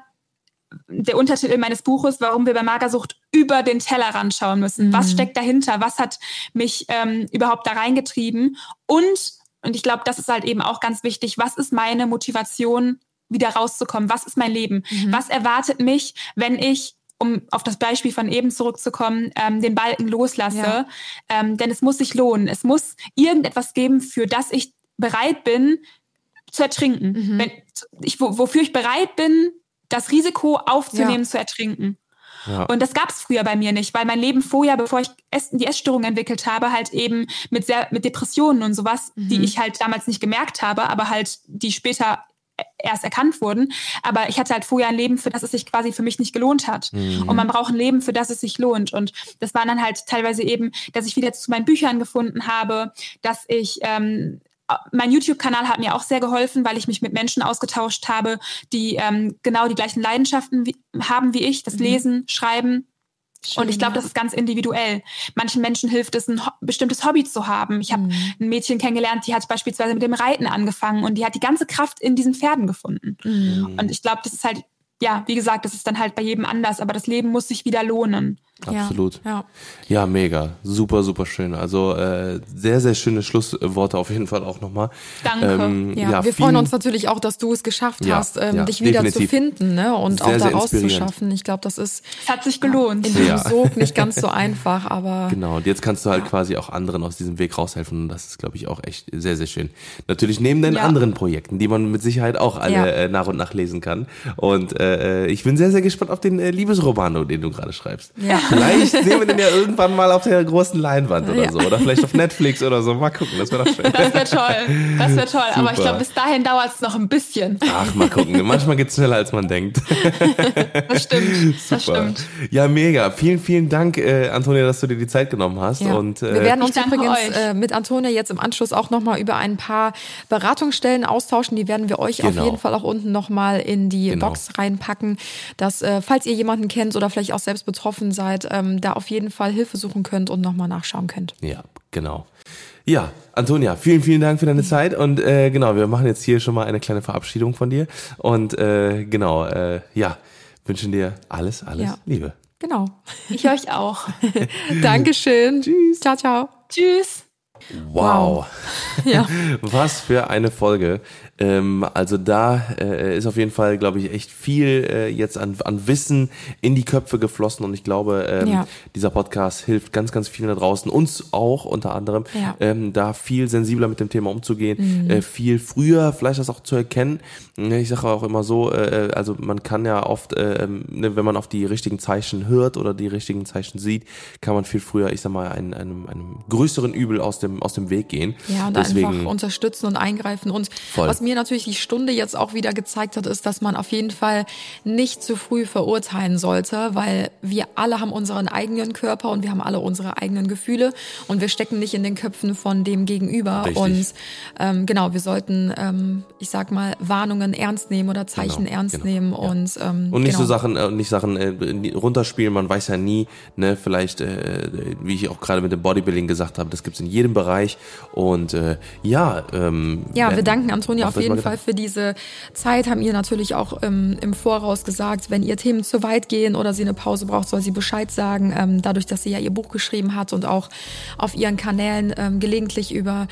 der Untertitel meines Buches, warum wir bei Magersucht über den Tellerrand schauen müssen. Was steckt dahinter? Was hat mich ähm, überhaupt da reingetrieben? Und, und ich glaube, das ist halt eben auch ganz wichtig, was ist meine Motivation, wieder rauszukommen? Was ist mein Leben? Was erwartet mich, wenn ich um auf das Beispiel von eben zurückzukommen, ähm, den Balken loslasse. Ja. Ähm, denn es muss sich lohnen. Es muss irgendetwas geben, für das ich bereit bin zu ertrinken. Wenn, ich, wo, wofür ich bereit bin, das Risiko aufzunehmen, Ja. zu ertrinken. Ja. Und das gab es früher bei mir nicht, weil mein Leben vorher, bevor ich Ess die Essstörung entwickelt habe, halt eben mit sehr mit Depressionen und sowas, die ich halt damals nicht gemerkt habe, aber halt die später erst erkannt wurden. Aber ich hatte halt vorher ein Leben, für das es sich quasi für mich nicht gelohnt hat. Und man braucht ein Leben, für das es sich lohnt. Und das war dann halt teilweise eben, dass ich wieder zu meinen Büchern gefunden habe, dass ich ähm, mein YouTube-Kanal hat mir auch sehr geholfen, weil ich mich mit Menschen ausgetauscht habe, die ähm, genau die gleichen Leidenschaften wie, haben wie ich, das Lesen, Schreiben. und ich glaube, das ist ganz individuell. Manchen Menschen hilft es, ein ho bestimmtes Hobby zu haben. Ich habe ein Mädchen kennengelernt, die hat beispielsweise mit dem Reiten angefangen und die hat die ganze Kraft in diesen Pferden gefunden. Und ich glaube, das ist halt ja, wie gesagt, das ist dann halt bei jedem anders, aber das Leben muss sich wieder lohnen. Absolut. Ja. Ja, mega. Super, super schön. Also äh, sehr, sehr schöne Schlussworte auf jeden Fall auch nochmal. Danke. Ja, wir vielen- freuen uns natürlich auch, dass du es geschafft Ja, hast, ähm, ja, dich wieder definitiv. zu finden ne? und Sehr, auch da rauszuschaffen. Ich glaube, das ist Es hat sich gelohnt. in diesem Ja. Sog nicht ganz so einfach, aber Genau, und jetzt kannst du halt quasi auch anderen aus diesem Weg raushelfen und das ist, glaube ich, auch echt sehr, sehr schön. Natürlich neben deinen Ja. anderen Projekten, die man mit Sicherheit auch alle Ja. äh, nach und nach lesen kann. Und äh, ich bin sehr, sehr gespannt auf den äh, Liebesromano, den du gerade schreibst. Ja. Vielleicht sehen wir den ja irgendwann mal auf der großen Leinwand oder Ja. so. Oder vielleicht auf Netflix oder so. Mal gucken, das wäre doch schön. Das wäre toll. Das wäre toll. Aber ich Super. glaube, bis dahin dauert es noch ein bisschen. Ach, mal gucken. Manchmal geht's schneller, als man denkt. Das stimmt. Das Super. stimmt. Ja, mega. Vielen, vielen Dank, äh, Antonia, dass du dir die Zeit genommen hast. Ja. Und, äh, wir werden uns übrigens euch. äh, mit Antonia jetzt im Anschluss auch nochmal über ein paar Beratungsstellen austauschen. Die werden wir euch auf Genau. jeden Fall auch unten nochmal in die Genau. Box reinpacken, dass, äh, falls ihr jemanden kennt oder vielleicht auch selbst betroffen seid, ähm, da auf jeden Fall Hilfe suchen könnt und nochmal nachschauen könnt. Ja, genau. Ja, Antonia, vielen, vielen Dank für deine Zeit und äh, genau, wir machen jetzt hier schon mal eine kleine Verabschiedung von dir und äh, genau, äh, ja, wünschen dir alles, alles Ja. Liebe. Genau. Ich euch auch. Dankeschön. Tschüss. Ciao, ciao. Tschüss. Wow. Ja. Was für eine Folge. Ähm, also da äh, ist auf jeden Fall, glaube ich, echt viel äh, jetzt an, an Wissen in die Köpfe geflossen und ich glaube, ähm, Ja. dieser Podcast hilft ganz, ganz vielen da draußen, uns auch unter anderem, Ja. Mhm. ähm, da viel sensibler mit dem Thema umzugehen, äh, viel früher vielleicht das auch zu erkennen. Ne, Ich sage auch immer so, äh, also man kann ja oft, äh, ne, wenn man auf die richtigen Zeichen hört oder die richtigen Zeichen sieht, kann man viel früher, ich sag mal, einem, einem, einem größeren Übel aus dem, aus dem Weg gehen. Ja, und Deswegen, einfach unterstützen und eingreifen. Und Voll. was mir natürlich die Stunde jetzt auch wieder gezeigt hat, ist, dass man auf jeden Fall nicht zu früh verurteilen sollte, weil wir alle haben unseren eigenen Körper und wir haben alle unsere eigenen Gefühle und wir stecken nicht in den Köpfen von dem Gegenüber. Richtig. Und ähm, genau, wir sollten, ähm, ich sag mal, Warnungen ernst nehmen oder Zeichen Genau, ernst genau, nehmen ja. und ähm, Und nicht genau. so Sachen, äh, nicht Sachen äh, runterspielen, man weiß ja nie, ne, vielleicht, äh, wie ich auch gerade mit dem Bodybuilding gesagt habe, das gibt's in jedem Bereich. Und äh, ja, ähm, Ja, wir danken Antonia macht auf jeden Fall für diese Zeit, haben ihr natürlich auch ähm, im Voraus gesagt, wenn ihr Themen zu weit gehen oder sie eine Pause braucht, soll sie Bescheid sagen. Ähm, dadurch, dass sie ja ihr Buch geschrieben hat und auch auf ihren Kanälen ähm, gelegentlich über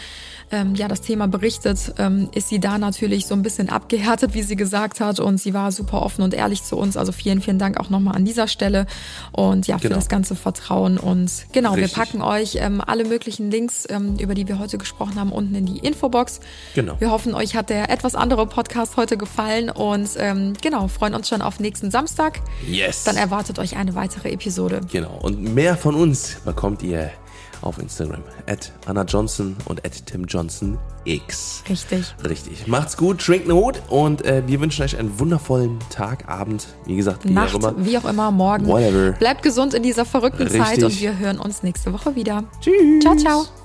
ähm, ja, das Thema berichtet, ähm, ist sie da natürlich so ein bisschen abgehärtet, wie sie gesagt hat. Und sie war super offen und ehrlich zu uns. Also vielen, vielen Dank auch nochmal an dieser Stelle. Und ja, für Genau. das ganze Vertrauen. Und genau, Richtig. wir packen euch ähm, alle möglichen Links, über die wir heute gesprochen haben, unten in die Infobox. Genau. Wir hoffen, euch hat der etwas andere Podcast heute gefallen und ähm, genau, freuen uns schon auf nächsten Samstag. Yes. Dann erwartet euch eine weitere Episode. Genau. Und mehr von uns bekommt ihr auf Instagram. At Anna Johnson und at Tim Johnson X. Richtig. Richtig. Macht's gut, trinkt einen Hut und äh, wir wünschen euch einen wundervollen Tag, Abend. Wie gesagt, wie Nacht, auch immer. wie auch immer, morgen. Whatever. Bleibt gesund in dieser verrückten Zeit Richtig. und wir hören uns nächste Woche wieder. Tschüss. Ciao, ciao.